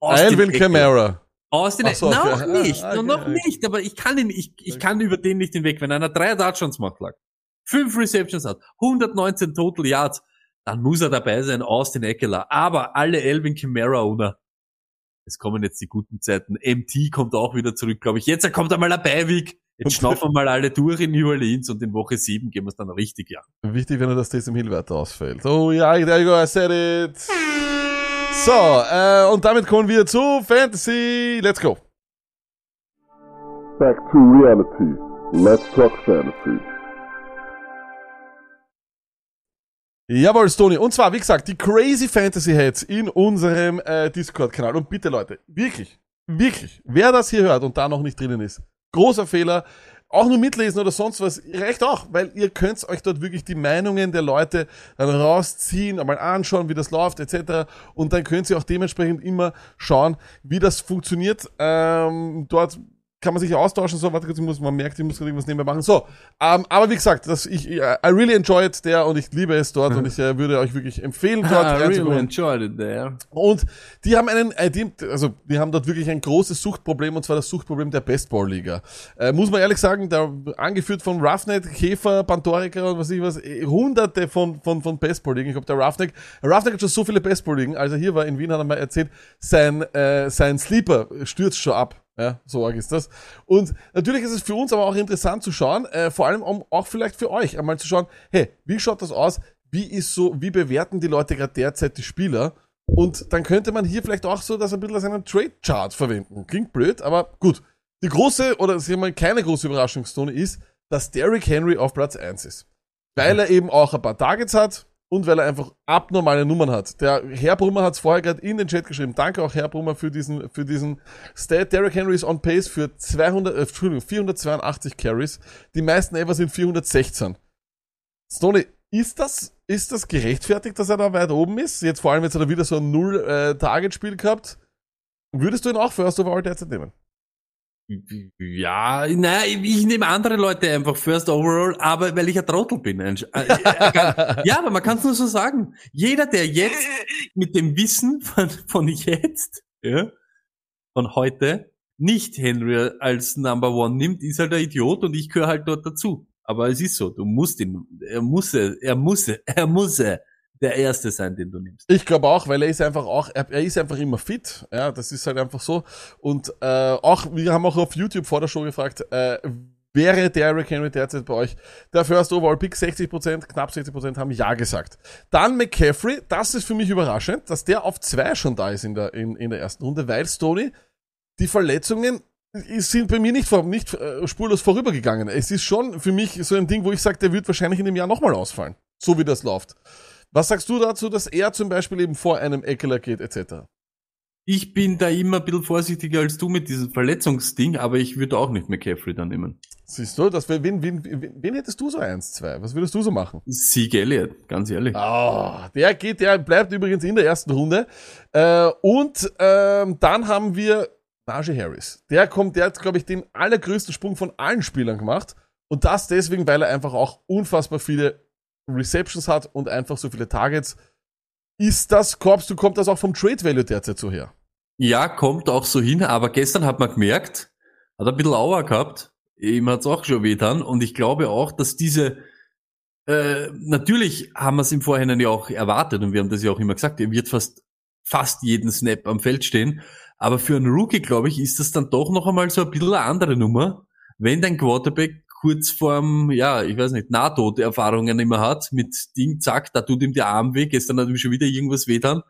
Alvin. Kamara. Austin, so, noch okay. nicht, Ah, okay, noch okay. nicht, aber ich kann ihn, ich, ich kann über den nicht hinweg. Wenn einer drei Touchdowns macht, lag, fünf Receptions hat, 119 Total Yards, dann muss er dabei sein, Austin Eckler. Aber alle Alvin Kamara Owner, es kommen jetzt die guten Zeiten. MT kommt auch wieder zurück, glaube ich. Jetzt kommt einmal ein Beiweg. Jetzt schnaufen wir mal alle durch in New Orleans und in Woche sieben gehen wir es dann richtig an. Wichtig, wenn er das Taysom Hill weiter ausfällt. Oh ja, there you go, I said it. So, äh, und damit kommen wir zu Fantasy. Let's go. Back to reality. Let's talk fantasy. Jawohl, Stony. Und zwar, wie gesagt, die Crazy Fantasy Heads in unserem äh, Discord-Kanal. Und bitte, Leute, wirklich, wirklich, wer das hier hört und da noch nicht drinnen ist, großer Fehler. Auch nur mitlesen oder sonst was, reicht auch, weil ihr könnt euch dort wirklich die Meinungen der Leute dann rausziehen, einmal anschauen, wie das läuft, etc. Und dann könnt ihr auch dementsprechend immer schauen, wie das funktioniert. Ähm, dort kann man sich austauschen, so, warte kurz, ich muss, man merkt, ich muss gerade irgendwas nebenbei machen. So, ähm, aber wie gesagt, das, ich, I really enjoy it there und ich liebe es dort und ich äh, würde euch wirklich empfehlen, dort I really enjoyed it there. Und die haben einen, äh, die, also die haben dort wirklich ein großes Suchtproblem und zwar das Suchtproblem der Bestball-Liga. Äh, muss man ehrlich sagen, da angeführt von Roughneck, Käfer, Pantorica und was ich was, eh, hunderte von, von, von Bestball-Ligen. Ich glaube, der Roughneck, Roughneck hat schon so viele Bestball-Ligen, als er hier war in Wien, hat er mal erzählt, sein, äh, sein Sleeper stürzt schon ab. Ja, so arg ist das. Und natürlich ist es für uns aber auch interessant zu schauen, äh, vor allem um auch vielleicht für euch einmal zu schauen, hey, wie schaut das aus? Wie ist so, wie bewerten die Leute gerade derzeit die Spieler? Und dann könnte man hier vielleicht auch so das ein bisschen als einen Trade-Chart verwenden. Klingt blöd, aber gut. Die große, oder sagen wir mal keine große Überraschungszone ist, dass Derrick Henry auf Platz 1 ist. Weil er eben auch ein paar Targets hat und weil er einfach abnormale Nummern hat. Der Herr Brummer hat es vorher gerade in den Chat geschrieben. Danke auch Herr Brummer für diesen, für diesen Stat. Derrick Henry ist on pace für 200, äh, Entschuldigung, 482 Carries. Die meisten ever sind 416. Stoney, ist das, ist das gerechtfertigt, dass er da weit oben ist? Jetzt vor allem, jetzt hat er wieder so ein Null-Target-Spiel gehabt. Würdest du ihn auch First Overall derzeit nehmen? Ja, naja, ich nehme andere Leute einfach first overall, aber weil ich ein Trottel bin. Äh, äh, ja, aber man kann es nur so sagen. Jeder, der jetzt mit dem Wissen von, von jetzt, ja, von heute, nicht Henry als Number One nimmt, ist halt ein Idiot und ich gehöre halt dort dazu. Aber es ist so, du musst ihn, er muss, er muss, er muss der Erste sein, den du nimmst. Ich glaube auch, weil er ist einfach auch, er, er ist einfach immer fit. Ja, das ist halt einfach so. Und äh, auch, wir haben auch auf YouTube vor der Show gefragt, äh, wäre Derrick Henry derzeit bei euch der First Overall Pick? 60%, knapp 60% haben Ja gesagt. Dann McCaffrey, das ist für mich überraschend, dass der auf zwei schon da ist in der, in, in der ersten Runde, weil Stoney, die Verletzungen sind bei mir nicht, vor, nicht äh, spurlos vorübergegangen. Es ist schon für mich so ein Ding, wo ich sage, der wird wahrscheinlich in dem Jahr nochmal ausfallen. So wie das läuft. Was sagst du dazu, dass er zum Beispiel eben vor einem Eckler geht, etc.? Ich bin da immer ein bisschen vorsichtiger als du mit diesem Verletzungsding, aber ich würde auch nicht McCaffrey dann nehmen. Siehst du, das wär, wen, wen, wen, wen hättest du so eins, zwei? Was würdest du so machen? Sieg Elliott, ganz ehrlich. Ah, der geht, der bleibt übrigens in der ersten Runde. Äh, und ähm, dann haben wir Najee Harris. Der kommt, der hat, glaube ich, den allergrößten Sprung von allen Spielern gemacht. Und das deswegen, weil er einfach auch unfassbar viele Receptions hat und einfach so viele Targets. Ist das, glaubst du, kommt das auch vom Trade Value derzeit so her? Ja, kommt auch so hin, aber gestern hat man gemerkt, hat ein bisschen Auer gehabt, ihm hat's auch schon wehtan und ich glaube auch, dass diese, äh, natürlich haben wir es im Vorhinein ja auch erwartet und wir haben das ja auch immer gesagt, er wird fast, fast jeden Snap am Feld stehen, aber für einen Rookie, glaube ich, ist das dann doch noch einmal so ein bisschen eine andere Nummer, wenn dein Quarterback kurz vorm, ja, ich weiß nicht, Nahtoderfahrungen immer hat, mit Ding, zack, da tut ihm der Arm weh, gestern hat ihm schon wieder irgendwas wehtan.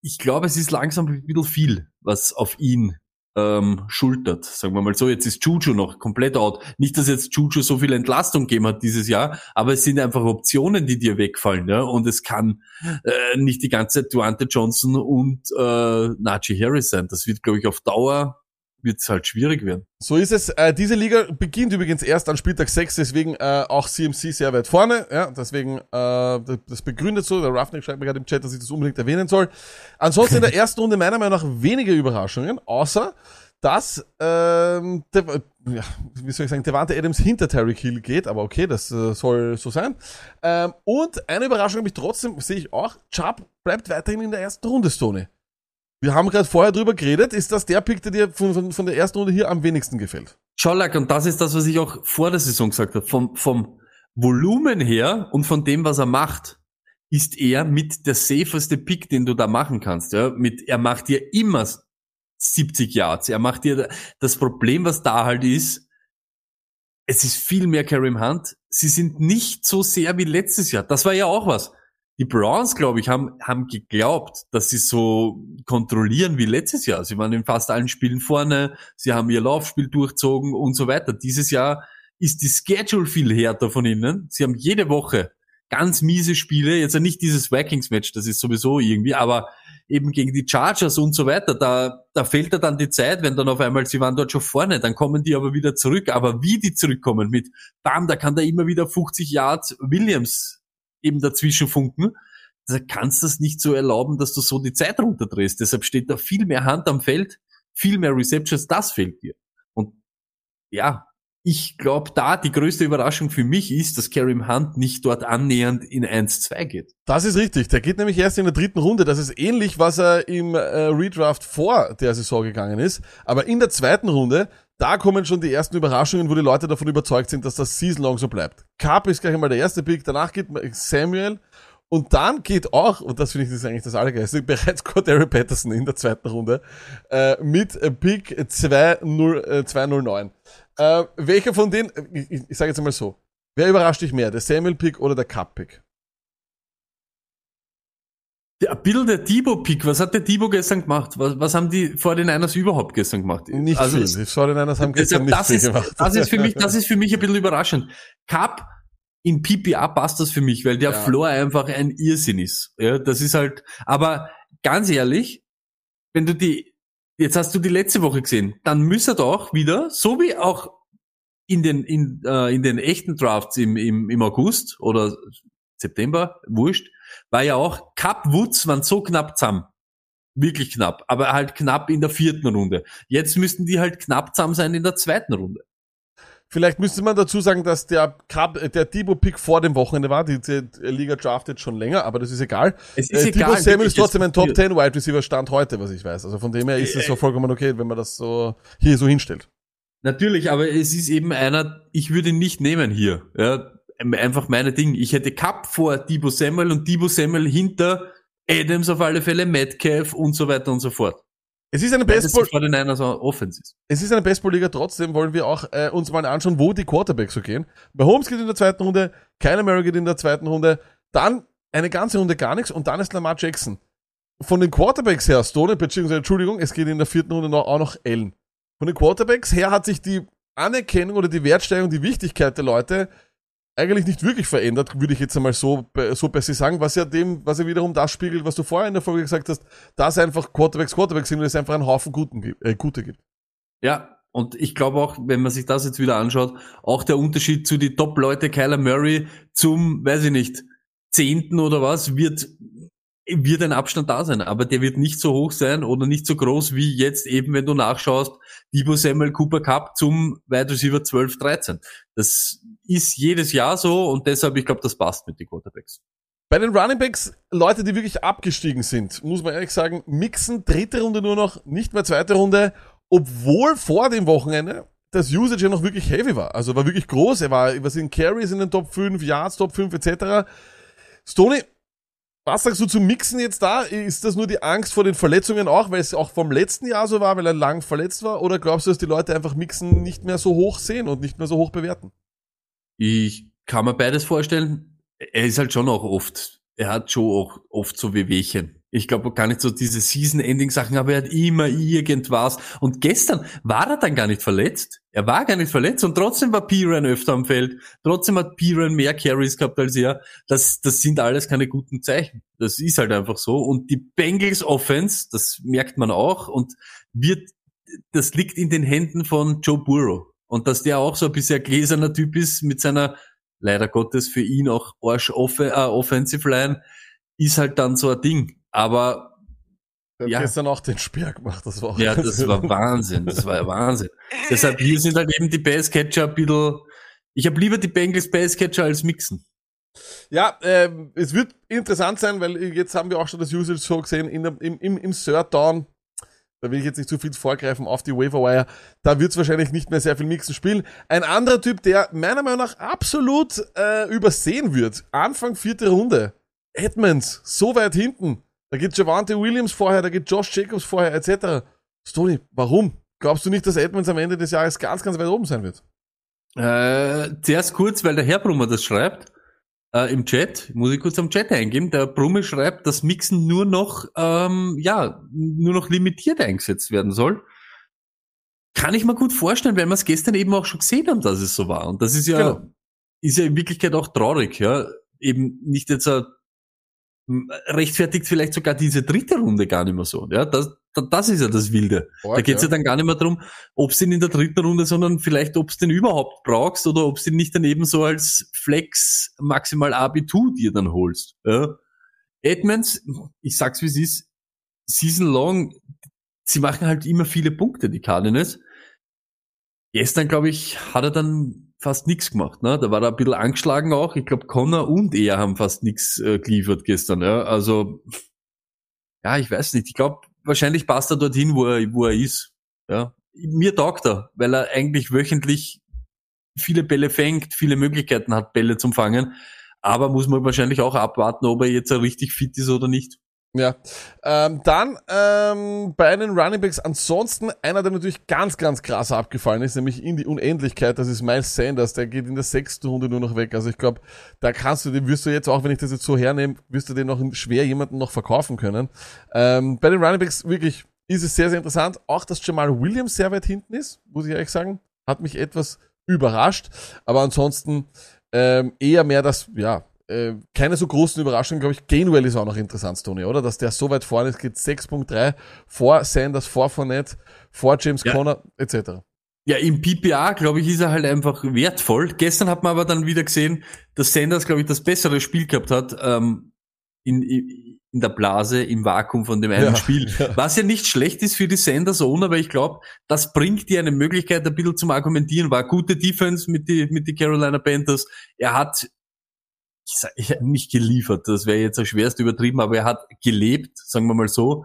Ich glaube, es ist langsam ein bisschen viel, was auf ihn ähm, schultert, sagen wir mal so. Jetzt ist Juju noch komplett out. Nicht, dass jetzt Juju so viel Entlastung gegeben hat dieses Jahr, aber es sind einfach Optionen, die dir wegfallen, ja. Und es kann äh, nicht die ganze Zeit Duante Johnson und äh, Najee Harris sein. Das wird, glaube ich, auf Dauer wird es halt schwierig werden. So ist es. Äh, diese Liga beginnt übrigens erst an Spieltag 6, deswegen äh, auch CMC sehr weit vorne. Ja, deswegen äh, das begründet so. Der Roughneck schreibt mir gerade im Chat, dass ich das unbedingt erwähnen soll. Ansonsten in der ersten Runde meiner Meinung nach weniger Überraschungen, außer dass ähm, der, ja, wie soll ich sagen, Devante Adams hinter Terry Hill geht, aber okay, das äh, soll so sein. Ähm, und eine Überraschung habe ich trotzdem, sehe ich auch, Chubb bleibt weiterhin in der ersten Runde, Stoney. Wir haben gerade vorher drüber geredet, ist das der Pick, der dir von, von, von der ersten Runde hier am wenigsten gefällt? Schollack, und das ist das, was ich auch vor der Saison gesagt habe. Vom, vom Volumen her und von dem, was er macht, ist er mit der safeste Pick, den du da machen kannst. Ja? Mit, er macht dir immer 70 Yards. Er macht dir das Problem, was da halt ist. Es ist viel mehr Kareem Hunt. Sie sind nicht so sehr wie letztes Jahr. Das war ja auch was. Die Browns, glaube ich, haben, haben geglaubt, dass sie so kontrollieren wie letztes Jahr. Sie waren in fast allen Spielen vorne, sie haben ihr Laufspiel durchzogen und so weiter. Dieses Jahr ist die Schedule viel härter von ihnen. Sie haben jede Woche ganz miese Spiele. Jetzt nicht dieses Vikings-Match, das ist sowieso irgendwie, aber eben gegen die Chargers und so weiter. Da, da fehlt ja dann die Zeit, wenn dann auf einmal, sie waren dort schon vorne, dann kommen die aber wieder zurück. Aber wie die zurückkommen mit, bam, da kann da immer wieder 50 Yards Williams eben dazwischen funken. Da kannst du das nicht so erlauben, dass du so die Zeit runterdrehst. Deshalb steht da viel mehr Hand am Feld, viel mehr Receptions, das fehlt dir. Und ja, ich glaube, da die größte Überraschung für mich ist, dass Karim Hunt nicht dort annähernd in 1-2 geht. Das ist richtig. Der geht nämlich erst in der dritten Runde. Das ist ähnlich, was er im äh, Redraft vor der Saison gegangen ist. Aber in der zweiten Runde, da kommen schon die ersten Überraschungen, wo die Leute davon überzeugt sind, dass das season long so bleibt. Carp ist gleich einmal der erste Pick, danach geht Samuel und dann geht auch, und das finde ich das ist eigentlich das Allergeilste, bereits Cordero Patterson in der zweiten Runde äh, mit Pick 20, äh, 209. Äh, welcher von denen, ich, ich, ich sage jetzt einmal so, wer überrascht dich mehr, der Samuel-Pick oder der Cup-Pick? Der Bill der Debo-Pick, was hat der Debo gestern gemacht? Was, was haben die vor den Einers überhaupt gestern gemacht? Nicht Also viel. Die Sorry-Niners haben gestern Deshalb, nicht das, viel ist, gemacht. das ist für mich, das ist für mich ein bisschen überraschend. Cup in PPA passt das für mich, weil der Ja. Floor einfach ein Irrsinn ist. Ja, das ist halt, aber ganz ehrlich, wenn du die, jetzt hast du die letzte Woche gesehen, dann müsste doch wieder, so wie auch in den, in, äh, in den echten Drafts im, im, im August oder September, wurscht, war ja auch Cup Woods waren so knapp zusammen. Wirklich knapp, aber halt knapp in der vierten Runde. Jetzt müssten die halt knapp zusammen sein in der zweiten Runde. Vielleicht müsste man dazu sagen, dass der Cup, äh, der Debo-Pick vor dem Wochenende war. Die, die Liga draftet schon länger, aber das ist egal. Es ist Äh, egal. Debo Samuel ist trotzdem ein Top passiert. 10 Wide Receiver Stand heute, was ich weiß. Also von dem her ist Äh, es so vollkommen okay, wenn man das so hier so hinstellt. Natürlich, aber es ist eben einer, ich würde ihn nicht nehmen hier. Ja, einfach meine Ding. Ich hätte Cup vor Debo Samuel und Debo Samuel hinter Adams auf alle Fälle, Metcalf und so weiter und so fort. Es ist eine Weil das Baseball, vor den Niners auch Offense ist. es ist eine Baseball-Liga, trotzdem wollen wir auch äh, uns mal anschauen, wo die Quarterbacks so gehen. Mahomes geht in der zweiten Runde, Kyler Murray geht in der zweiten Runde, dann eine ganze Runde gar nichts und dann ist Lamar Jackson. Von den Quarterbacks her, Stone, beziehungsweise Entschuldigung, es geht in der vierten Runde noch, auch noch Allen. Von den Quarterbacks her hat sich die Anerkennung oder die Wertsteigerung, die Wichtigkeit der Leute eigentlich nicht wirklich verändert, würde ich jetzt einmal so, bei- so besser sagen, was ja dem, was ja wiederum das spiegelt, was du vorher in der Folge gesagt hast, dass einfach Quarterbacks Quarterbacks sind und es einfach einen Haufen Guten gibt, äh, Gute gibt. Ja, und ich glaube auch, wenn man sich das jetzt wieder anschaut, auch der Unterschied zu die Top-Leute Kyler Murray zum, weiß ich nicht, Zehnten oder was, wird, wird ein Abstand da sein. Aber der wird nicht so hoch sein oder nicht so groß wie jetzt eben, wenn du nachschaust, Debo Samuel Cooper Cup zum Wide Receiver 12, 13. Das ist jedes Jahr so und deshalb, ich glaube, das passt mit den Quarterbacks. Bei den Running Backs, Leute, die wirklich abgestiegen sind, muss man ehrlich sagen, mixen dritte Runde nur noch, nicht mehr zweite Runde, obwohl vor dem Wochenende das Usage ja noch wirklich heavy war. Also war wirklich groß. Er war, was sind Carries in den Top 5, Yards, Top 5 etc. Stoney, was sagst du zum Mixen jetzt da? Ist das nur die Angst vor den Verletzungen auch, weil es auch vom letzten Jahr so war, weil er lang verletzt war? Oder glaubst du, dass die Leute einfach Mixen nicht mehr so hoch sehen und nicht mehr so hoch bewerten? Ich kann mir beides vorstellen. Er ist halt schon auch oft, er hat schon auch oft so Wehwehchen. Ich glaube gar nicht so diese Season-Ending-Sachen, aber er hat immer irgendwas. Und gestern war er dann gar nicht verletzt. Er war gar nicht verletzt und trotzdem war Piran öfter am Feld. Trotzdem hat Piran mehr Carries gehabt als er. Das, das sind alles keine guten Zeichen. Das ist halt einfach so. Und die Bengals Offense, das merkt man auch und wird, das liegt in den Händen von Joe Burrow. Und dass der auch so ein bisschen ein gläserner Typ ist mit seiner, leider Gottes für ihn auch Arsch off äh, Offensive Line, ist halt dann so ein Ding. Aber Er Ja. gestern auch den Speer gemacht, das war auch ja, das war Wahnsinn. Das war Wahnsinn. Deshalb hier sind halt eben die Passcatcher ein bisschen. Ich habe lieber die Bengals Passcatcher als Mixen. Ja, ähm, es wird interessant sein, weil jetzt haben wir auch schon das Usage so gesehen in der, im, im, im Third Down. Da will ich jetzt nicht zu viel vorgreifen auf die Waiver Da wird es wahrscheinlich nicht mehr sehr viel Mixen spielen. Ein anderer Typ, der meiner Meinung nach absolut äh, übersehen wird. Anfang vierte Runde. Edmonds, so weit hinten. Da geht Javante Williams vorher, da geht Josh Jacobs vorher, etc. Stoney, warum? Glaubst du nicht, dass Edmonds am Ende des Jahres ganz, ganz weit oben sein wird? Äh, zuerst kurz, weil der Herr Brummer das schreibt. Äh, Im Chat, muss ich kurz am Chat eingeben. Der Brumme schreibt, dass Mixen nur noch, ähm, ja, nur noch limitiert eingesetzt werden soll. Kann ich mir gut vorstellen, weil wir es gestern eben auch schon gesehen haben, dass es so war. Und das ist ja, Genau. ist ja in Wirklichkeit auch traurig, ja. Eben nicht jetzt ein, rechtfertigt vielleicht sogar diese dritte Runde gar nicht mehr so. Ja, das, da- das ist ja das Wilde. Da geht's ja. dann gar nicht mehr drum, ob du ihn in der dritten Runde, sondern vielleicht, ob du den überhaupt brauchst oder ob du ihn nicht daneben so als Flex maximal AB2 dir dann holst. Ja. Edmonds, ich sag's wie es ist, season long, sie machen halt immer viele Punkte, die Cardinals. Gestern, glaube ich, hat er dann fast nichts gemacht. Ne? Da war er ein bisschen angeschlagen auch. Ich glaube, Connor und er haben fast nichts äh, geliefert gestern. Ja? Also, ja, ich weiß nicht. Ich glaube, wahrscheinlich passt er dorthin, wo er, wo er ist. Ja? Mir taugt er, weil er eigentlich wöchentlich viele Bälle fängt, viele Möglichkeiten hat, Bälle zum Fangen. Aber muss man wahrscheinlich auch abwarten, ob er jetzt richtig fit ist oder nicht. Ja. Ähm, dann ähm, bei den Runningbacks ansonsten einer, der natürlich ganz, ganz krass abgefallen ist, nämlich in die Unendlichkeit, das ist Miles Sanders, der geht in der sechsten Runde nur noch weg. Also ich glaube, da kannst du den, wirst du jetzt, auch wenn ich das jetzt so hernehme, wirst du den noch schwer jemanden noch verkaufen können. Ähm, bei den Runningbacks wirklich ist es sehr, sehr interessant. Auch, dass Jamal Williams sehr weit hinten ist, muss ich ehrlich sagen, hat mich etwas überrascht. Aber ansonsten ähm, eher mehr das, ja, äh, keine so großen Überraschungen, glaube ich. Gainwell ist auch noch interessant, Tony, oder? Dass der so weit vorne ist, geht 6.3 vor Sanders, vor Fournette, vor James Ja. Conner, etc. Ja, im PPA, glaube ich, ist er halt einfach wertvoll. Gestern hat man aber dann wieder gesehen, dass Sanders, glaube ich, das bessere Spiel gehabt hat ähm, in, in der Blase, im Vakuum von dem einen Ja, Spiel. ja. Was ja nicht schlecht ist für die Sanders Owner, weil ich glaube, das bringt dir eine Möglichkeit, ein bisschen zum Argumentieren. War gute Defense mit die, mit die Carolina Panthers. Er hat ich sag, ich, nicht geliefert, das wäre jetzt schwerst übertrieben, aber er hat gelebt, sagen wir mal so.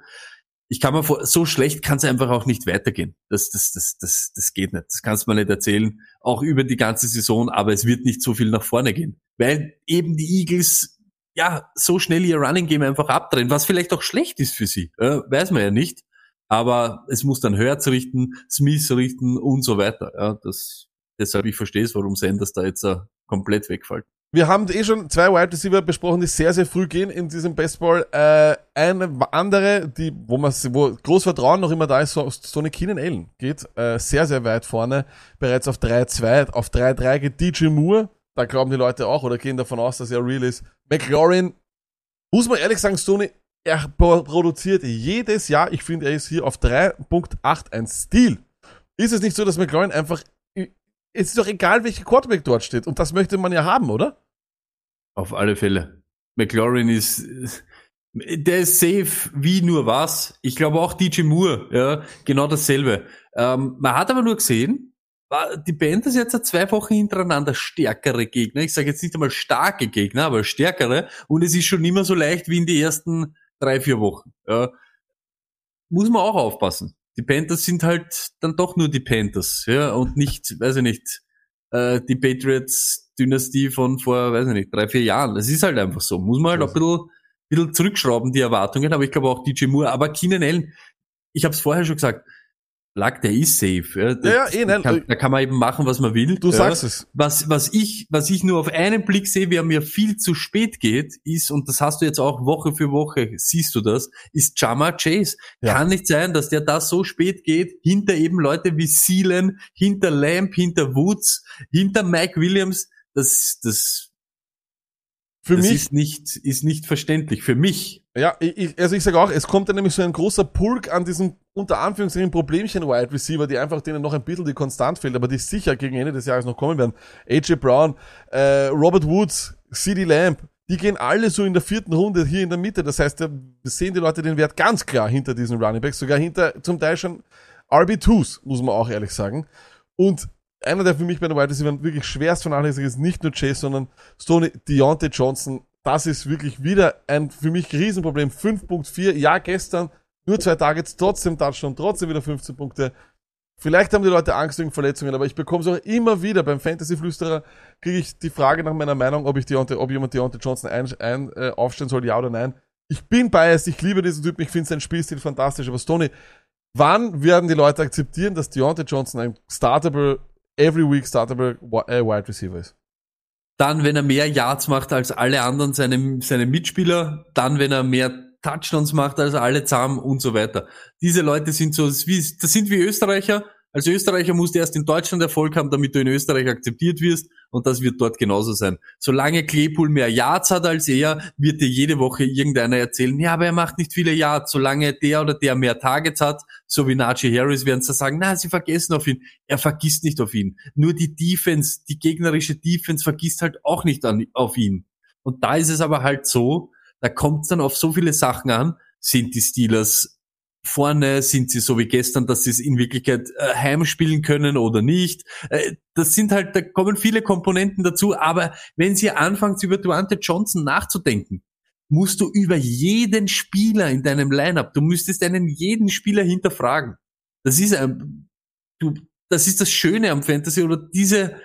Ich kann mir vor, so schlecht kann es einfach auch nicht weitergehen. Das, das, das, das, das geht nicht. Das kannst du mir nicht erzählen. Auch über die ganze Saison, aber es wird nicht so viel nach vorne gehen. Weil eben die Eagles, ja, so schnell ihr Running Game einfach abdrehen, was vielleicht auch schlecht ist für sie. Äh, weiß man ja nicht. Aber es muss dann Hertz richten, Smith richten und so weiter. Ja, das, deshalb ich verstehe es, warum Sanders da jetzt äh, komplett wegfällt. Wir haben eh schon zwei Wide Receiver besprochen, die sehr, sehr früh gehen in diesem Baseball. Äh, eine andere, die, wo man, wo groß Vertrauen noch immer da ist, so Sony Keenan Allen geht äh, sehr, sehr weit vorne, bereits auf 3-2, auf 3-3 geht DJ Moore, da glauben die Leute auch oder gehen davon aus, dass er real ist. McLaurin, muss man ehrlich sagen, Sony, er pro- produziert jedes Jahr, ich finde, er ist hier auf 3.8 ein Stil. Ist es nicht so, dass McLaurin einfach, es ist doch egal, welcher Quarterback dort steht und das möchte man ja haben, oder? Auf alle Fälle. McLaurin ist, der ist safe wie nur was. Ich glaube auch DJ Moore, ja, genau dasselbe. Ähm, man hat aber nur gesehen, die Panthers jetzt seit zwei Wochen hintereinander stärkere Gegner. Ich sage jetzt nicht einmal starke Gegner, aber stärkere. Und es ist schon mehr so leicht wie in die ersten drei, vier Wochen. Ja. Muss man auch aufpassen. Die Panthers sind halt dann doch nur die Panthers, ja, und nicht, weiß ich nicht, äh, die Patriots-Dynastie von vor, weiß ich nicht, drei, vier Jahren. Das ist halt einfach so. Muss man halt auch ein bisschen, bisschen zurückschrauben, die Erwartungen, aber ich glaube auch DJ Moore, aber Keenan Allen, ich habe es vorher schon gesagt, Lack, der ist safe. Ja, Ja, ja, eh, nein, kann, da kann man eben machen, was man will. Du ja. sagst es. Was, was ich, was ich nur auf einen Blick sehe, wer mir viel zu spät geht, ist, und das hast du jetzt auch Woche für Woche, siehst du das, ist Jama Chase. Ja. Kann nicht sein, dass der da so spät geht, hinter eben Leute wie Seelen, hinter Lamb, hinter Woods, hinter Mike Williams. Das, das, Für das mich, ist nicht, ist nicht verständlich. Für mich. ja, ich, also ich sage auch, es kommt dann nämlich so ein großer Pulk an diesen unter Anführungszeichen Problemchen Wide Receiver, die einfach denen noch ein bisschen die Konstant fehlt, aber die sicher gegen Ende des Jahres noch kommen werden. AJ Brown, äh, Robert Woods, CD Lamb, die gehen alle so in der vierten Runde hier in der Mitte. Das heißt, da sehen die Leute den Wert ganz klar hinter diesen Running Backs, sogar hinter zum Teil schon RB2s, muss man auch ehrlich sagen. Und einer, der für mich bei den Wide Receivers wirklich schwerst vernachlässigt ist, nicht nur Chase, sondern Stoney Deontay Johnson. Das ist wirklich wieder ein für mich Riesenproblem. 5.4, ja, gestern nur zwei Targets, trotzdem Touchdown, trotzdem wieder 15 Punkte. Vielleicht haben die Leute Angst wegen Verletzungen, aber ich bekomme es auch immer wieder beim Fantasy-Flüsterer, kriege ich die Frage nach meiner Meinung, ob ich Deontay, ob jemand Deontay Johnson ein, ein, äh, aufstellen soll, ja oder nein. Ich bin biased, ich liebe diesen Typen, ich finde seinen Spielstil fantastisch, aber Stoney, wann werden die Leute akzeptieren, dass Deontay Johnson ein startable, every week startable äh, Wide Receiver ist? Dann, wenn er mehr Yards macht als alle anderen seine, seine Mitspieler, dann, wenn er mehr Touchdowns macht als alle zusammen und so weiter. Diese Leute sind so, das sind wie Österreicher. Als Österreicher musst du erst in Deutschland Erfolg haben, damit du in Österreich akzeptiert wirst und das wird dort genauso sein. Solange Claypool mehr Yards hat als er, wird dir jede Woche irgendeiner erzählen, ja, aber er macht nicht viele Yards. Solange der oder der mehr Targets hat, so wie Najee Harris, werden sie sagen, na, sie vergessen auf ihn. Er vergisst nicht auf ihn. Nur die Defense, die gegnerische Defense vergisst halt auch nicht an, auf ihn. Und da ist es aber halt so, da kommt es dann auf so viele Sachen an, sind die Steelers vorne? Sind sie so wie gestern, dass sie es in Wirklichkeit äh, heimspielen können oder nicht? Äh, das sind halt, da kommen viele Komponenten dazu, aber wenn sie anfangen, über Duante Johnson nachzudenken, musst du über jeden Spieler in deinem Lineup, du müsstest einen jeden Spieler hinterfragen. Das ist ein, du, das ist das Schöne am Fantasy oder diese,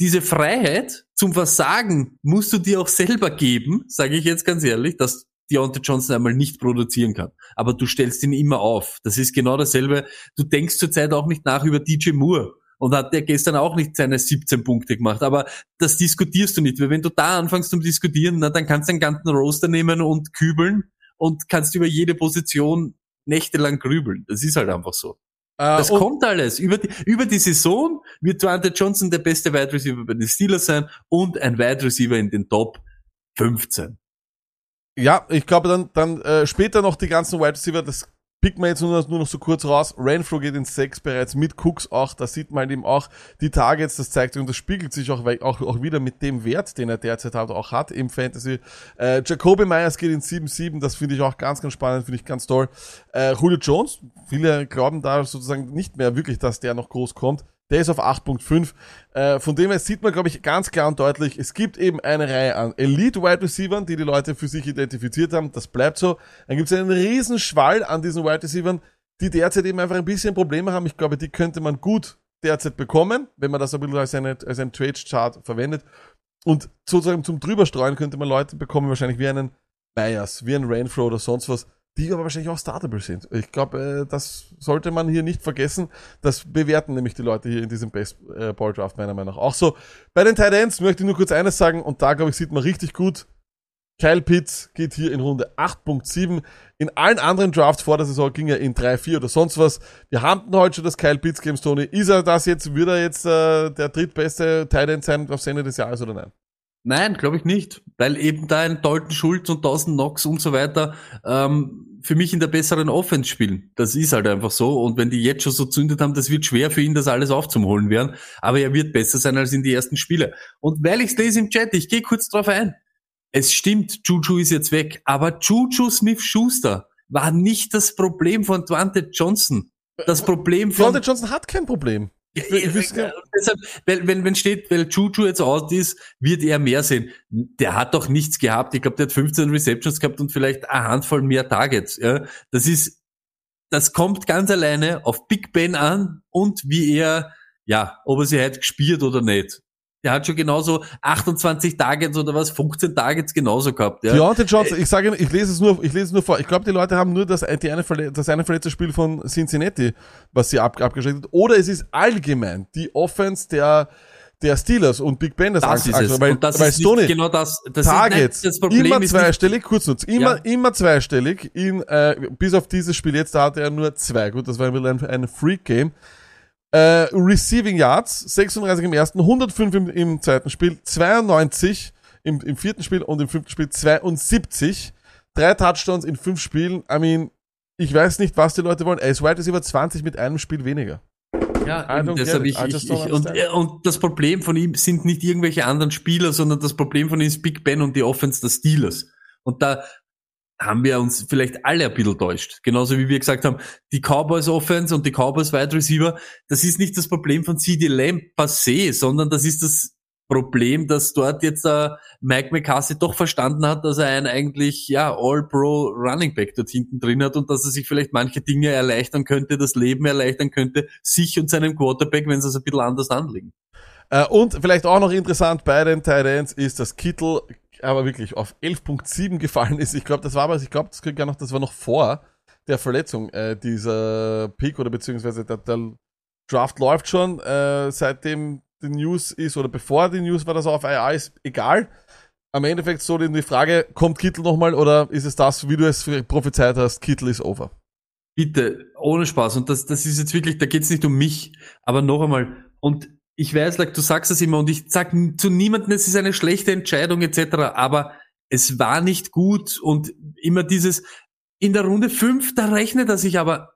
diese Freiheit zum Versagen musst du dir auch selber geben, sage ich jetzt ganz ehrlich, dass Deontay Johnson einmal nicht produzieren kann. Aber du stellst ihn immer auf. Das ist genau dasselbe. Du denkst zurzeit auch nicht nach über DJ Moore. Und hat der gestern auch nicht seine 17 Punkte gemacht. Aber das diskutierst du nicht. Weil wenn du da anfängst zum Diskutieren, na, dann kannst du einen ganzen Roaster nehmen und kübeln und kannst über jede Position nächtelang grübeln. Das ist halt einfach so. Äh, Das und- kommt alles. Über die, über die Saison wird Dwayne Johnson der beste Wide Receiver bei den Steelers sein und ein Wide Receiver in den Top 15. Ja, ich glaube dann, dann äh, später noch die ganzen Wide Receiver, das picken wir jetzt nur, noch- nur noch so kurz raus. Renfro geht in Sechs bereits mit Cooks auch, da sieht man eben auch die Targets, das zeigt und das spiegelt sich auch, wei- auch, auch wieder mit dem Wert, den er derzeit halt auch hat im Fantasy. Äh, Jacoby Myers geht in 7-7, das finde ich auch ganz, ganz spannend, finde ich ganz toll. Äh, Julio Jones, viele glauben da sozusagen nicht mehr wirklich, dass der noch groß kommt. Der ist auf 8.5. Äh, von dem her sieht man, glaube ich, ganz klar und deutlich, es gibt eben eine Reihe an Elite Wide Receivers, die die Leute für sich identifiziert haben. Das bleibt so. Dann gibt es einen riesen Schwall an diesen Wide Receivers, die derzeit eben einfach ein bisschen Probleme haben. Ich glaube, die könnte man gut derzeit bekommen, wenn man das ein bisschen als, eine, als ein Trade-Chart verwendet. Und sozusagen zum drüberstreuen könnte man Leute bekommen, wahrscheinlich wie einen Myers, wie einen Rainflow oder sonst was, die aber wahrscheinlich auch startable sind. Ich glaube, äh, das sollte man hier nicht vergessen. Das bewerten nämlich die Leute hier in diesem Baseball Draft meiner Meinung nach auch so. Bei den Tight Ends möchte ich nur kurz eines sagen und da glaube ich sieht man richtig gut. Kyle Pitts geht hier in Runde 8.7. In allen anderen Drafts vor der Saison ging er in 3, 4 oder sonst was. Wir haben heute schon das Kyle Pitts Games, Tony. Ist er das jetzt, wird er jetzt äh, der drittbeste Tight End sein aufs Ende des Jahres oder nein? Nein, glaube ich nicht, weil eben da ein Dalton Schulz und 1000 Knox und so weiter ähm, für mich in der besseren Offense spielen. Das ist halt einfach so. Und wenn die jetzt schon so zündet haben, das wird schwer für ihn, das alles aufzuholen werden. Aber er wird besser sein als in die ersten Spiele. Und weil ich es lese im Chat, ich gehe kurz drauf ein. Es stimmt, Juju ist jetzt weg, aber Juju Smith-Schuster war nicht das Problem von Dwante Johnson. Das Problem von Deontay Johnson hat kein Problem. Ich, wüsste ja, deshalb, weil, wenn, wenn steht, weil Juju jetzt out ist, wird er mehr sehen. Der hat doch nichts gehabt. Ich glaube, der hat 15 Receptions gehabt und vielleicht eine Handvoll mehr Targets. Ja, das ist, das kommt ganz alleine auf Big Ben an und wie er, ja, ob er sie heute gespielt oder nicht. Der hat schon genauso 28 Targets oder was, 15 Targets genauso gehabt. Ja. Deontay Johnson, ich sage, ich lese es nur, ich lese es nur vor. Ich glaube, die Leute haben nur das, die eine, verle- das eine verletzte Spiel von Cincinnati, was sie ab, abgeschickt hat. Oder es ist allgemein die Offense der, der Steelers und Big Ben das, Das Angst- ist Angst- es. weil, und das weil ist Stoney, nicht genau das. das Targets, ist, nein, das Problem immer zweistellig, kurz nur, immer, Ja. immer zweistellig, in, äh, bis auf dieses Spiel jetzt, da hatte er nur zwei, gut, das war ein, ein Freak-Game. Äh, Receiving Yards, 36 im ersten, 105 im, im zweiten Spiel, 92 im, im vierten Spiel und im fünften Spiel 72. Drei Touchdowns in fünf Spielen. I mean, ich weiß nicht, was die Leute wollen. Er ist Wide Receiver 20 mit einem Spiel weniger. Ja, I eben, don't deshalb get ich, ich, ich und, äh, und das Problem von ihm sind nicht irgendwelche anderen Spieler, sondern das Problem von ihm ist Big Ben und die Offense der Steelers. Und da haben wir uns vielleicht alle ein bisschen täuscht. Genauso wie wir gesagt haben, die Cowboys Offense und die Cowboys Wide Receiver, das ist nicht das Problem von CD Lamb se, sondern das ist das Problem, dass dort jetzt äh, Mike McCarthy doch verstanden hat, dass er einen eigentlich ja All-Pro Running Back dort hinten drin hat und dass er sich vielleicht manche Dinge erleichtern könnte, das Leben erleichtern könnte, sich und seinem Quarterback, wenn sie es ein bisschen anders anlegen. Äh, und vielleicht auch noch interessant bei den Tight Ends ist, dass Kittel aber wirklich auf 11.7 gefallen ist. Ich glaube, das war aber, ich glaube, das kriegt gar noch, das war noch vor der Verletzung, äh, dieser Pick oder beziehungsweise der, der Draft läuft schon, äh, seitdem die News ist oder bevor die News war, dass er auf IA ist, egal. Am Endeffekt so die Frage, kommt Kittel nochmal oder ist es das, wie du es prophezeit hast, Kittel ist over? Bitte, ohne Spaß. Und das, das ist jetzt wirklich, da geht's nicht um mich, aber noch einmal. Und ich weiß, like, du sagst es immer und ich sag zu niemandem, es ist eine schlechte Entscheidung etc., aber es war nicht gut und immer dieses, in der Runde 5, da rechnet er sich aber,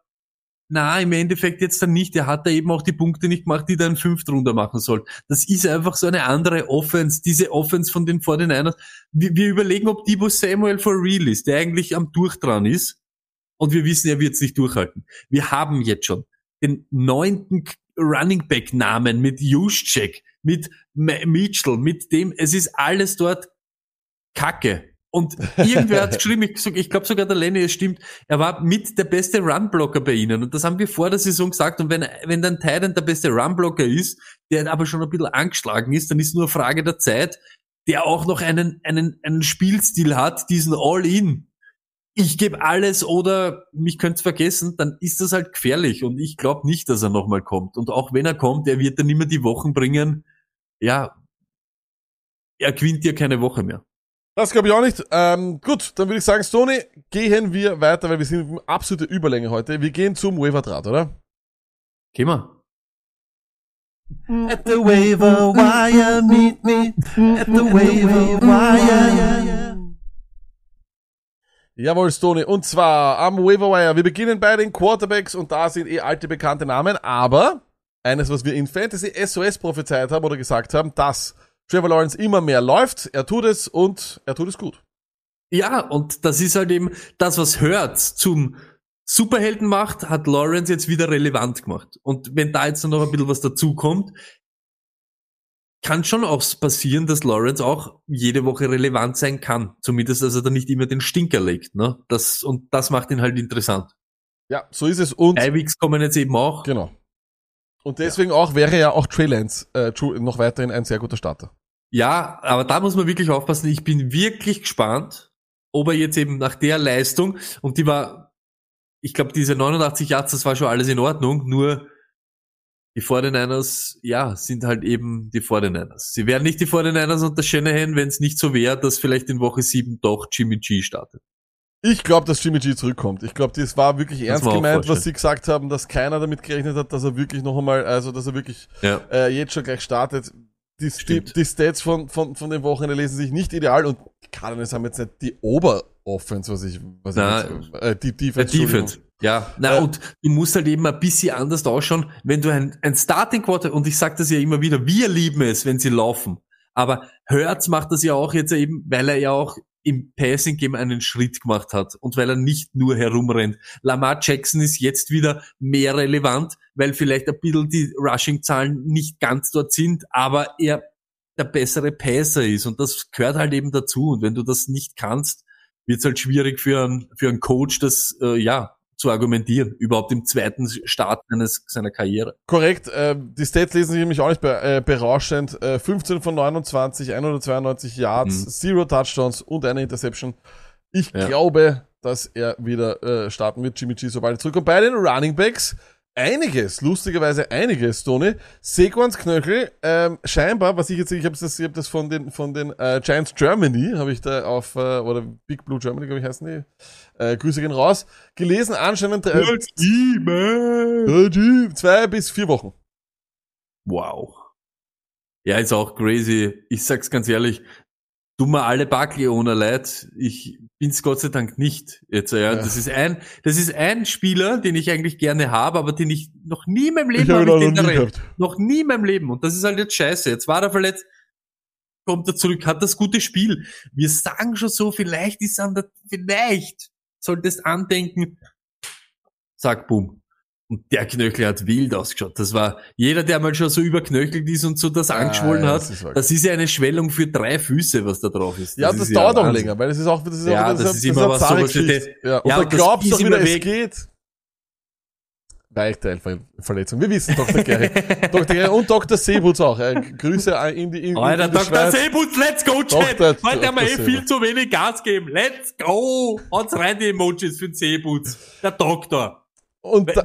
na, im Endeffekt jetzt dann nicht. Er hat da eben auch die Punkte nicht gemacht, die dann fünf drunter machen soll. Das ist einfach so eine andere Offense, diese Offense von den 49ers. Wir, wir überlegen, ob Debo Samuel for real ist, der eigentlich am Durchdran ist Und wir wissen, er wird es nicht durchhalten. Wir haben jetzt schon den neunten Running Back Namen mit Juszczyk, mit Mitchell, mit dem, es ist alles dort Kacke. Und irgendwer hat geschrieben, ich, ich glaube sogar der Lenny, es stimmt, er war mit der beste Runblocker bei ihnen. Und das haben wir vor der Saison gesagt. Und wenn, wenn dann Titan der beste Runblocker ist, der aber schon ein bisschen angeschlagen ist, dann ist nur eine Frage der Zeit, der auch noch einen, einen, einen Spielstil hat, diesen All-In. Ich gebe alles oder mich könnt's vergessen, dann ist das halt gefährlich. Und ich glaube nicht, dass er nochmal kommt. Und auch wenn er kommt, er wird dann immer die Wochen bringen. Ja, er gewinnt ja keine Woche mehr. Das glaube ich auch nicht. Ähm, gut, dann würde ich sagen, Stoney, gehen wir weiter, weil wir sind in absolute Überlänge heute. Wir gehen zum Waiver-Draht, oder? Geh mal. At the waiver wire, meet me. At the waiver wire. Jawohl, Stoney. Und zwar am Waiver-Wire. Wir beginnen bei den Quarterbacks und da sind eh alte bekannte Namen, aber eines, was wir in Fantasy SOS prophezeit haben oder gesagt haben, dass Trevor Lawrence immer mehr läuft. Er tut es und er tut es gut. Ja, und das ist halt eben das, was Hurts zum Superhelden macht, hat Lawrence jetzt wieder relevant gemacht. Und wenn da jetzt noch ein bisschen was dazukommt, kann schon auch passieren, dass Lawrence auch jede Woche relevant sein kann. Zumindest, dass er da nicht immer den Stinker legt. Ne? Das, und das macht ihn halt interessant. Ja, so ist es. Und Eiwigs kommen jetzt eben auch. genau. Und deswegen auch wäre ja auch Trey Lance äh, noch weiterhin ein sehr guter Starter. Ja, aber da muss man wirklich aufpassen. Ich bin wirklich gespannt, ob er jetzt eben nach der Leistung, und die war, ich glaube, diese 89 Yards, das war schon alles in Ordnung, nur die 49ers, ja, sind halt eben die 49ers. Sie wären nicht die 49ers unter Shanahan, wenn es nicht so wäre, dass vielleicht in Woche 7 doch Jimmy G startet. Ich glaube, dass Jimmy G zurückkommt. Ich glaube, das war wirklich ernst auch gemeint, was sie gesagt haben, dass keiner damit gerechnet hat, dass er wirklich noch einmal, also dass er wirklich Ja. äh, jetzt schon gleich startet. Die, die, die Stats von, von, von den Wochenende lesen sich nicht ideal und die Cardinals haben jetzt nicht die Oberoffense, was ich, was Na, ich jetzt, äh, die Der Defense. Defense. Ja, na Äh, und du musst halt eben ein bisschen anders ausschauen, wenn du ein, ein Starting Quarter, und ich sage das ja immer wieder, wir lieben es, wenn sie laufen. Aber Hertz macht das ja auch jetzt eben, weil er ja auch im Passing Game einen Schritt gemacht hat und weil er nicht nur herumrennt. Lamar Jackson ist jetzt wieder mehr relevant, weil vielleicht ein bisschen die Rushing-Zahlen nicht ganz dort sind, aber er der bessere Passer ist und das gehört halt eben dazu. Und wenn du das nicht kannst, wird es halt schwierig für einen, für einen Coach, das äh, ja zu argumentieren, überhaupt im zweiten Start eines, seiner Karriere. Korrekt, äh, die Stats lesen sich nämlich auch nicht be äh, berauschend. Äh, 15 von 29, 192 Yards, Mhm. Zero Touchdowns und eine Interception. Ich Ja. glaube, dass er wieder äh, starten wird, Jimmy G, sobald er zurückkommt. Bei den Running Backs einiges, lustigerweise einiges, Tony. Sequans Knöchel, ähm, scheinbar, was ich jetzt, ich habe das, ich hab das von den von den äh, Giants Germany, habe ich da auf, äh, oder Big Blue Germany, glaube ich, heißen die. Äh, Grüße gehen raus. Gelesen, anscheinend äh, zwei bis vier Wochen. Wow. Ja, ist auch crazy. Ich sag's ganz ehrlich, mir alle ohne Leid. Ich bin's Gott sei Dank nicht. Jetzt, ja. Ja. Das ist ein, das ist ein Spieler, den ich eigentlich gerne habe, aber den ich noch nie in meinem Leben Ich hab hab ihn auch ich den noch nie gehabt. Noch nie in meinem Leben. Und das ist halt jetzt scheiße. Jetzt war er verletzt, kommt er zurück, hat das gute Spiel. Wir sagen schon so, vielleicht ist er an der, vielleicht solltest andenken, sag boom. Und der Knöchel hat wild ausgeschaut. Das war, jeder, der mal schon so überknöchelt ist und so das angeschwollen Ah, ja, hat, das ist das ist ja eine Schwellung für drei Füße, was da drauf ist. Ja, das, ist dauert auch Wahnsinn. länger, weil es ist auch, das ist Ja, auch, das das, ist das immer was, sowas. Ja, und Ja, da und das glaubst du auch wieder, es geht. Weichteilverletzung. Wir wissen, Dr. Gary. Dr. Gary und Dr. Seebutz auch. Äh, Grüße in die, in, Alter, in die Dr. Schweiz. Seebutz, let's go, Chat! Dr. Heute haben wir eh viel zu wenig Gas geben. Let's go! Haut's rein die Emojis für den Seebutz. Der Doktor. Und, da,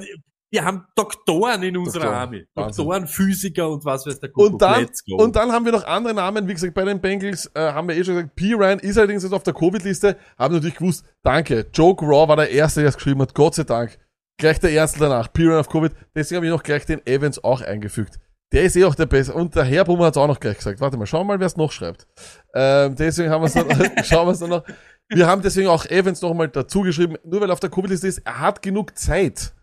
Wir haben Doktoren in unserer Doktoren. Armee. Wahnsinn. Doktoren, Physiker und was weiß der Kuckuck. und, dann, und dann haben wir noch andere Namen. Wie gesagt, bei den Bengals äh, haben wir eh schon gesagt, P. Ryan ist allerdings jetzt auf der Covid-Liste. Haben natürlich gewusst, danke. Joke Raw war der Erste, der es geschrieben hat. Gott sei Dank. Gleich der Erste danach. P. Ryan auf Covid. Deswegen habe ich noch gleich den Evans auch eingefügt. Der ist eh auch der Beste. Und der Herr Brummer hat es auch noch gleich gesagt. Warte mal, schauen wir mal, wer es noch schreibt. Ähm, deswegen haben wir es dann, schauen wir es dann noch. Wir haben deswegen auch Evans noch mal dazu geschrieben, nur weil er auf der Covid-Liste ist, er hat genug Zeit,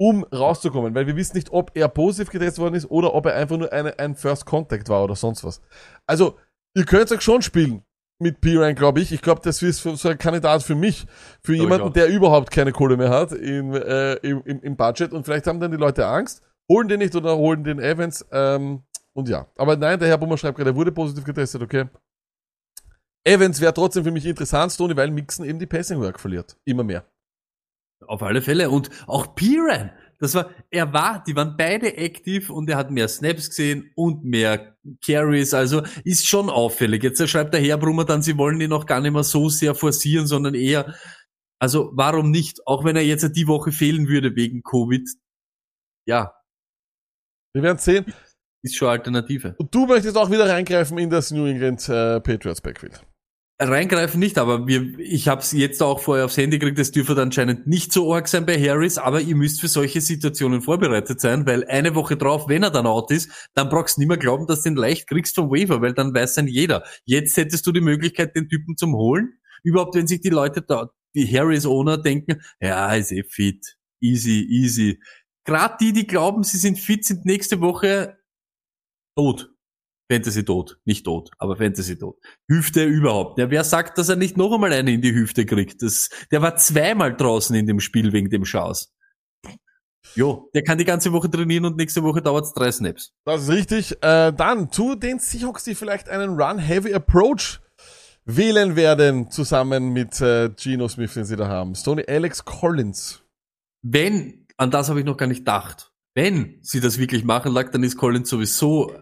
um rauszukommen, weil wir wissen nicht, ob er positiv getestet worden ist oder ob er einfach nur eine, ein First Contact war oder sonst was. Also, ihr könnt euch schon spielen. mit Piran, glaube ich. Ich glaube, das ist so ein Kandidat für mich, für ich jemanden, der überhaupt keine Kohle mehr hat im, äh, im, im, im Budget. Und vielleicht haben dann die Leute Angst, holen den nicht oder holen den Evans. Ähm, und ja. Aber nein, der Herr Bummer schreibt gerade, er wurde positiv getestet, okay. Evans wäre trotzdem für mich interessant, Stoney, weil Mixon eben die Passing Work verliert. Immer mehr. Auf alle Fälle. Und auch Piran. Das war, er war, die waren beide aktiv und er hat mehr Snaps gesehen und mehr Carries. Also ist schon auffällig. Jetzt schreibt der Herbrummer dann, sie wollen ihn auch gar nicht mehr so sehr forcieren, sondern eher, also warum nicht? Auch wenn er jetzt die Woche fehlen würde wegen Covid. Ja, Wir werden sehen. ist schon Alternative. Und du möchtest auch wieder reingreifen in das New England äh, Patriots Backfield. Reingreifen nicht, aber wir, ich habe es jetzt auch vorher aufs Handy gekriegt, das dürfte anscheinend nicht so arg sein bei Harris, aber ihr müsst für solche Situationen vorbereitet sein, weil eine Woche drauf, wenn er dann out ist, dann brauchst du nicht mehr glauben, dass du den leicht kriegst vom Waiver, weil dann weiß dann jeder. Jetzt hättest du die Möglichkeit, den Typen zum holen. Überhaupt, wenn sich die Leute da, die Harris-Owner denken, ja, ist eh fit, easy, easy. Gerade die, die glauben, sie sind fit, sind nächste Woche tot. Fantasy tot. Nicht tot, aber Fantasy tot. Hüfte überhaupt. Ja, wer sagt, dass er nicht noch einmal eine in die Hüfte kriegt? Das, der war zweimal draußen in dem Spiel wegen dem Schaus. Jo, der kann die ganze Woche trainieren und nächste Woche dauert's drei Snaps. Das ist richtig. Äh, dann zu den Seahawks, die vielleicht einen Run-Heavy-Approach wählen werden, zusammen mit äh, Geno Smith, den sie da haben. Stoney Alex Collins. Wenn, an das habe ich noch gar nicht gedacht, wenn sie das wirklich machen, lag, dann ist Collins sowieso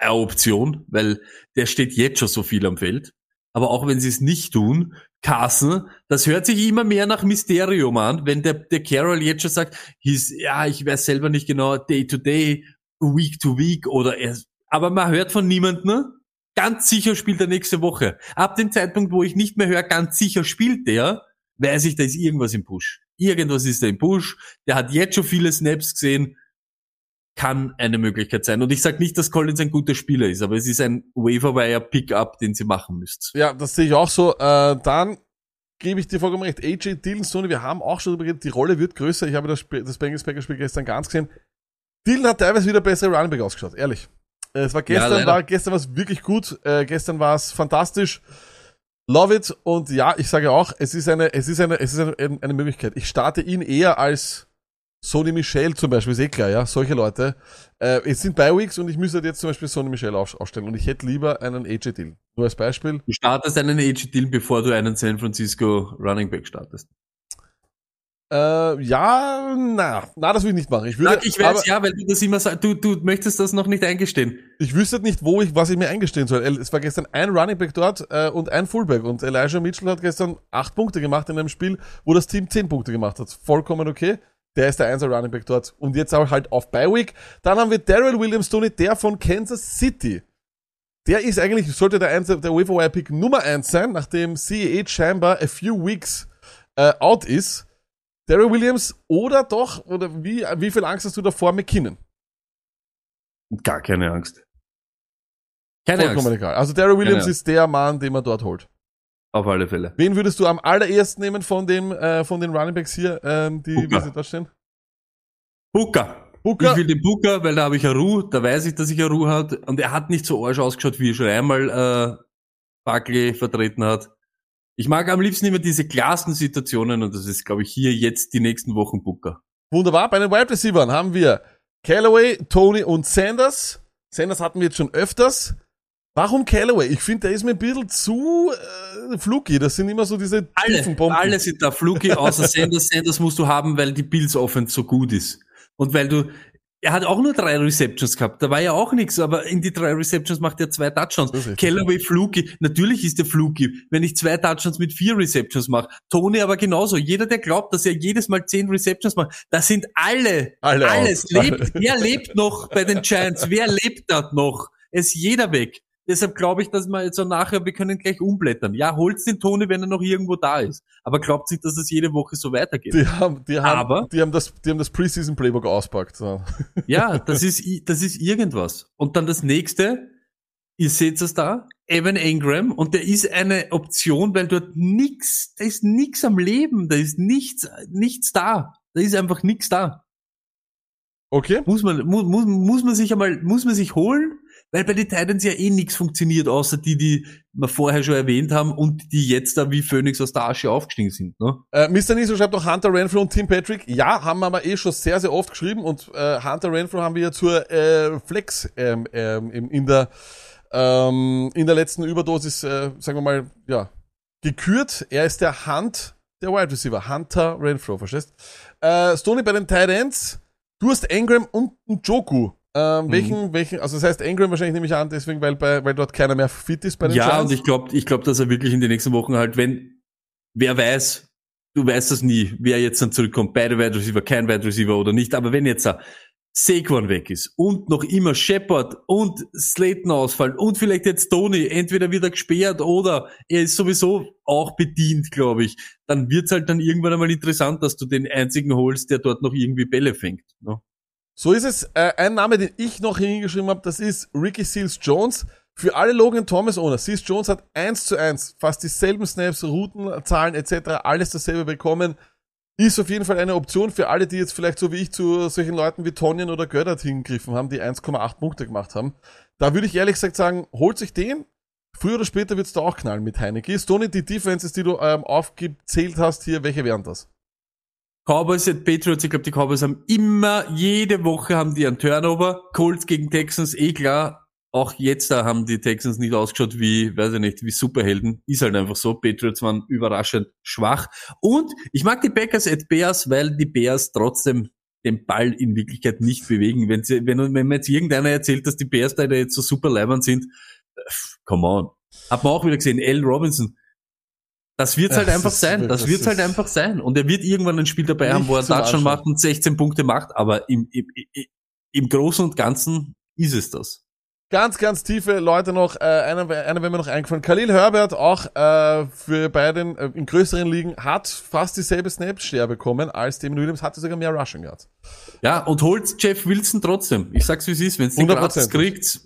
eine Option, weil der steht jetzt schon so viel am Feld. Aber auch wenn sie es nicht tun, Carson, das hört sich immer mehr nach Mysterium an, wenn der, der Carroll jetzt schon sagt, hieß, ja, ich weiß selber nicht genau, day to day, week to week oder er, aber man hört von niemandem, ne? Ganz sicher spielt er nächste Woche. Ab dem Zeitpunkt, wo ich nicht mehr höre, ganz sicher spielt der, weiß ich, da ist irgendwas im Push. Irgendwas ist da im Push. Der hat jetzt schon viele Snaps gesehen. Kann eine Möglichkeit sein. Und ich sage nicht, dass Collins ein guter Spieler ist, aber es ist ein Waiver-Wire-Pickup, den sie machen müsst. Ja, das sehe ich auch so. Äh, dann gebe ich dir vollkommen recht. AJ Dillon, Stoney, wir haben auch schon darüber geredet, die Rolle wird größer. Ich habe das, Sp- das Bengals Packers Spiel gestern ganz gesehen. Dillon hat teilweise wieder bessere Running Back ausgeschaut, ehrlich. Äh, Es war gestern, leider. war, gestern war es wirklich gut. Äh, gestern war es fantastisch. Love it. Und ja, ich sage auch, es ist eine, es ist eine, es ist eine, eine Möglichkeit. Ich starte ihn eher als Sony Michel zum Beispiel, ist eh klar, ja, solche Leute. Äh, es sind Bi-Weeks und ich müsste jetzt zum Beispiel Sony Michel auf, aufstellen und ich hätte lieber einen AJ Dillon. Nur als Beispiel. Du startest einen AJ-Deal, bevor du einen San Francisco Running Back startest. Äh, ja, na, na, das will ich nicht machen. Ich würde, Sag, ich weiß, aber ja, weil du das immer sagst, du, du möchtest das noch nicht eingestehen. ich wüsste nicht, wo ich, was ich mir eingestehen soll. Es war gestern ein Running Back dort äh, und ein Fullback und Elijah Mitchell hat gestern acht Punkte gemacht in einem Spiel, wo das Team zehn Punkte gemacht hat. Vollkommen okay. Der ist der Einser Running Back dort und jetzt aber halt auf Bye Week. Dann haben wir Daryl Williams Tony, der von Kansas City. Der ist eigentlich, sollte der, Einser, der Waiver Pick Nummer eins sein, nachdem CEH scheinbar a few weeks äh, out ist. Daryl Williams oder doch, oder wie, wie viel Angst hast du davor, McKinnon? Gar keine Angst. Keine Vollkommen Angst. egal. Also Daryl Williams ist der Mann, den man dort holt. Auf alle Fälle. Wen würdest du am allerersten nehmen von dem, äh, von den Running Backs hier, ähm, die, wie sie da stehen? Booker. Booker. Ich will den Booker, weil da habe ich eine Ruhe, da weiß ich, dass ich eine Ruhe hat. Und er hat nicht so arsch ausgeschaut, wie er schon einmal äh, Buckley vertreten hat. Ich mag am liebsten immer diese klarsten Situationen und das ist, glaube ich, hier jetzt die nächsten Wochen Booker. Wunderbar. Bei den Wide Receivers haben wir Callaway, Tony und Sanders. Sanders hatten wir jetzt schon öfters. Warum Callaway? Ich finde, der ist mir ein bisschen zu äh, fluky. Das sind immer so diese Alle, Bomben. alle sind da Fluky, außer Sanders. Sanders musst du haben, weil die Bills Offense so gut ist. Und weil du, er hat auch nur drei Receptions gehabt. Da war ja auch nichts, aber in die drei Receptions macht er zwei Touchdowns. Callaway Fluky, natürlich ist der Fluky, wenn ich zwei Touchdowns mit vier Receptions mache. Tony aber genauso. Jeder, der glaubt, dass er jedes Mal zehn Receptions macht, das sind alle. Alle Alles lebt. Wer lebt noch bei den Giants? Wer lebt dort noch? Es ist jeder weg. Deshalb glaube ich, dass wir jetzt so nachher, wir können gleich umblättern. Ja, holt's den Tony, wenn er noch irgendwo da ist. Aber glaubt nicht, dass das jede Woche so weitergeht. Die haben, die haben, Aber- die haben das, die haben das Preseason Playbook auspackt. So. Ja, das ist, das ist irgendwas. Und dann das nächste, ihr seht es da, Evan Ingram, und der ist eine Option, weil dort nix, da ist nix am Leben, da ist nichts, nichts da. Da ist einfach nichts da. Okay. Muss man, muss, muss, muss man sich einmal, muss man sich holen, Weil bei den Titans ja eh nichts funktioniert, außer die, die wir vorher schon erwähnt haben und die jetzt da wie Phoenix aus der Asche aufgestiegen sind. Ne? Äh, Mr. Niso schreibt noch Hunter Renfro und Tim Patrick. Ja, haben wir aber eh schon sehr, sehr oft geschrieben und äh, Hunter Renfro haben wir ja zur äh, Flex ähm, ähm, in, der ähm, in der letzten Überdosis, äh, sagen wir mal, ja, gekürt. Er ist der Hunt, der Wide Receiver, Hunter Renfro, verstehst? Äh, Stoney bei den Tight Ends. Du hast Engram und Joku. Ähm, Mhm. welchen, welchen, also das heißt Engram wahrscheinlich nehme ich an, deswegen, weil bei, weil dort keiner mehr fit ist bei den Ja, Giants. und ich glaube, ich glaub, dass er wirklich in den nächsten Wochen halt, wenn, wer weiß, du weißt das nie, wer jetzt dann zurückkommt, beide Wide Receiver, kein Wide Receiver oder nicht, aber wenn jetzt da Saquon weg ist und noch immer Shepard und Slayton ausfallen und vielleicht jetzt Tony, entweder wird er gesperrt oder er ist sowieso auch bedient, glaube ich, dann wird's halt dann irgendwann einmal interessant, dass du den einzigen holst, der dort noch irgendwie Bälle fängt. Ne? So ist es. Äh, ein Name, den ich noch hingeschrieben habe, das ist Ricky Seals Jones. Für alle Logan Thomas Owner. Seals Jones hat eins zu eins fast dieselben Snaps, Routenzahlen etc. alles dasselbe bekommen. Ist auf jeden Fall eine Option für alle, die jetzt vielleicht so wie ich zu solchen Leuten wie Tonyan oder Göttert hingegriffen haben, die 1,8 Punkte gemacht haben. Da würde ich ehrlich gesagt sagen, holt sich den. Früher oder später wird's da auch knallen mit Heineke. Stoney, die Defenses, die du ähm, aufgezählt hast hier, welche wären das? Cowboys at Patriots, ich glaube, die Cowboys haben immer, jede Woche haben die einen Turnover. Colts gegen Texans, eh klar. Auch jetzt da haben die Texans nicht ausgeschaut wie, weiß ich nicht, wie Superhelden. Ist halt einfach so. Patriots waren überraschend schwach. Und ich mag die Packers at Bears, weil die Bears trotzdem den Ball in Wirklichkeit nicht bewegen. Wenn, sie, wenn, wenn mir jetzt irgendeiner erzählt, dass die Bears da jetzt so super leibern sind, äh, come on. Hat man auch wieder gesehen, Al Robinson. Das wird's halt Das einfach ist sein. Das das wird's halt einfach sein. Und er wird irgendwann ein Spiel dabei haben, wo er das schon macht und 16 Punkte macht. Aber im, im, im, im Großen und Ganzen ist es das. Ganz, ganz tiefe Leute noch. Äh, einer, einer wäre mir noch eingefallen. Khalil Herbert, auch äh, für beiden äh, in größeren Ligen, hat fast dieselbe Snap-Share bekommen als Damon Williams, hatte sogar mehr Rushing Yards. Ja, und holt Jeff Wilson trotzdem. Ich sag's wie es ist, wenn's den 100%. gratis kriegt,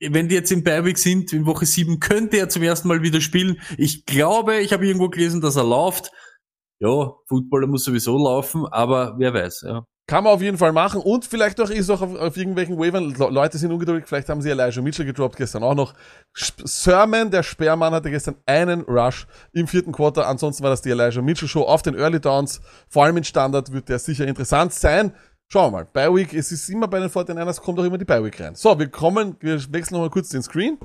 wenn die jetzt im Beiweg sind, in Woche 7, könnte er zum ersten Mal wieder spielen. Ich glaube, ich habe irgendwo gelesen, dass er läuft. Ja, Footballer muss sowieso laufen, aber wer weiß, ja. Kann man auf jeden Fall machen. Und vielleicht auch ist auch auf, auf irgendwelchen Wavern, Le- Leute sind ungeduldig, vielleicht haben sie Elijah Mitchell gedroppt gestern auch noch. Sermon, der Sperrmann, hatte gestern einen Rush im vierten Quarter. Ansonsten war das die Elijah Mitchell Show auf den Early Downs. Vor allem in Standard wird der sicher interessant sein. Schauen wir mal. Bye Week, es ist immer bei den 49ers, kommt auch immer die Bye Week rein. So, wir kommen, wir wechseln nochmal kurz den Screen.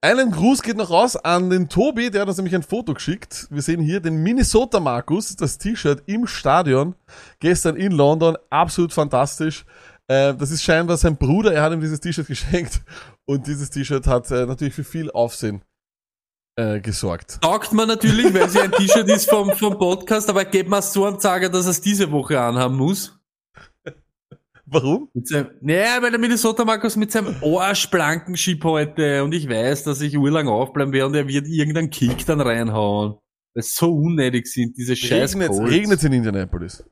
Einen Gruß geht noch raus an den Tobi, der hat uns nämlich ein Foto geschickt. Wir sehen hier den Minnesota Markus, das T-Shirt im Stadion, gestern in London, absolut fantastisch. Äh, das ist scheinbar sein Bruder, er hat ihm dieses T-Shirt geschenkt und dieses T-Shirt hat äh, natürlich für viel Aufsehen äh, gesorgt. Taugt man natürlich, weil sie ein T-Shirt ist vom, vom Podcast, aber gebt mir so einen Zager, dass er es diese Woche anhaben muss. Warum? Seinem, naja, weil der Minnesota Markus mit seinem arschblanken Chip heute und ich weiß, dass ich urlang aufbleiben werde und er wird irgendeinen Kick dann reinhauen. Weil es so unnötig sind, diese scheiß Regnet regnet's in Indianapolis?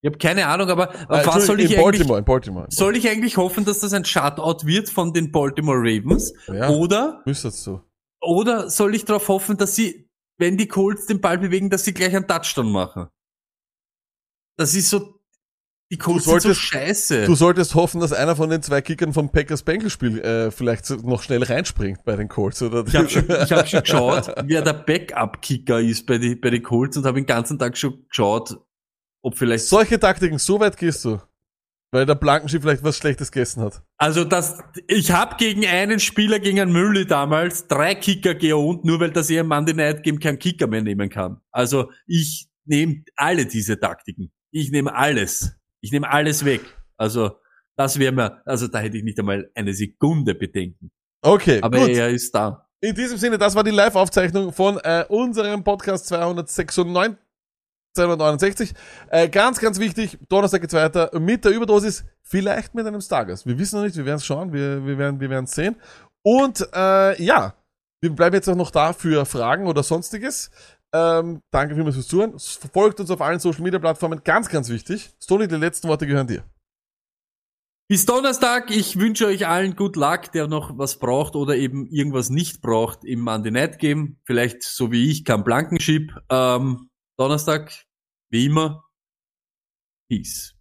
Ich habe keine Ahnung, aber Äh, auf was soll ich in eigentlich, Baltimore, in Baltimore. soll ich eigentlich hoffen, dass das ein Shutout wird von den Baltimore Ravens? Ja. Oder, Müsste es so. Oder soll ich darauf hoffen, dass sie, wenn die Colts den Ball bewegen, dass sie gleich einen Touchdown machen? Das ist so, die Colts sind so solltest- scheiße. Du solltest hoffen, dass einer von den zwei Kickern vom Packers Bengals Spiel äh, vielleicht noch schnell reinspringt bei den Colts oder Ich habe schon, ich hab schon geschaut, wer der Backup-Kicker ist bei den bei die Colts und habe den ganzen Tag schon geschaut, ob vielleicht. Solche Taktiken, so weit gehst du. Weil der Blankenschiff vielleicht was Schlechtes gegessen hat. Also das, ich habe gegen einen Spieler, gegen einen Mülli damals, drei Kicker geohnt, nur weil das ihr Monday Night Game keinen Kicker mehr nehmen kann. Also ich nehme alle diese Taktiken. Ich nehme alles. Ich nehme alles weg. Also das wäre mir, also da hätte ich nicht einmal eine Sekunde Bedenken. Okay, Aber gut. er ist da. In diesem Sinne, das war die Live-Aufzeichnung von äh, unserem Podcast 296. 269. Äh, ganz, ganz wichtig, Donnerstag geht's weiter mit der Überdosis, vielleicht mit einem Stargast. Wir wissen noch nicht, wir werden es schauen, wir, wir werden wir es sehen. Und äh, ja, wir bleiben jetzt auch noch da für Fragen oder sonstiges. Ähm, danke vielmals fürs Zuhören. Folgt uns auf allen Social Media Plattformen, ganz, ganz wichtig. Stony, die letzten Worte gehören dir. Bis Donnerstag. Ich wünsche euch allen gut Luck, der noch was braucht oder eben irgendwas nicht braucht im Monday Night Game. Vielleicht so wie ich, kein Blankenship. Ähm, Donnerstag, wie immer. Peace.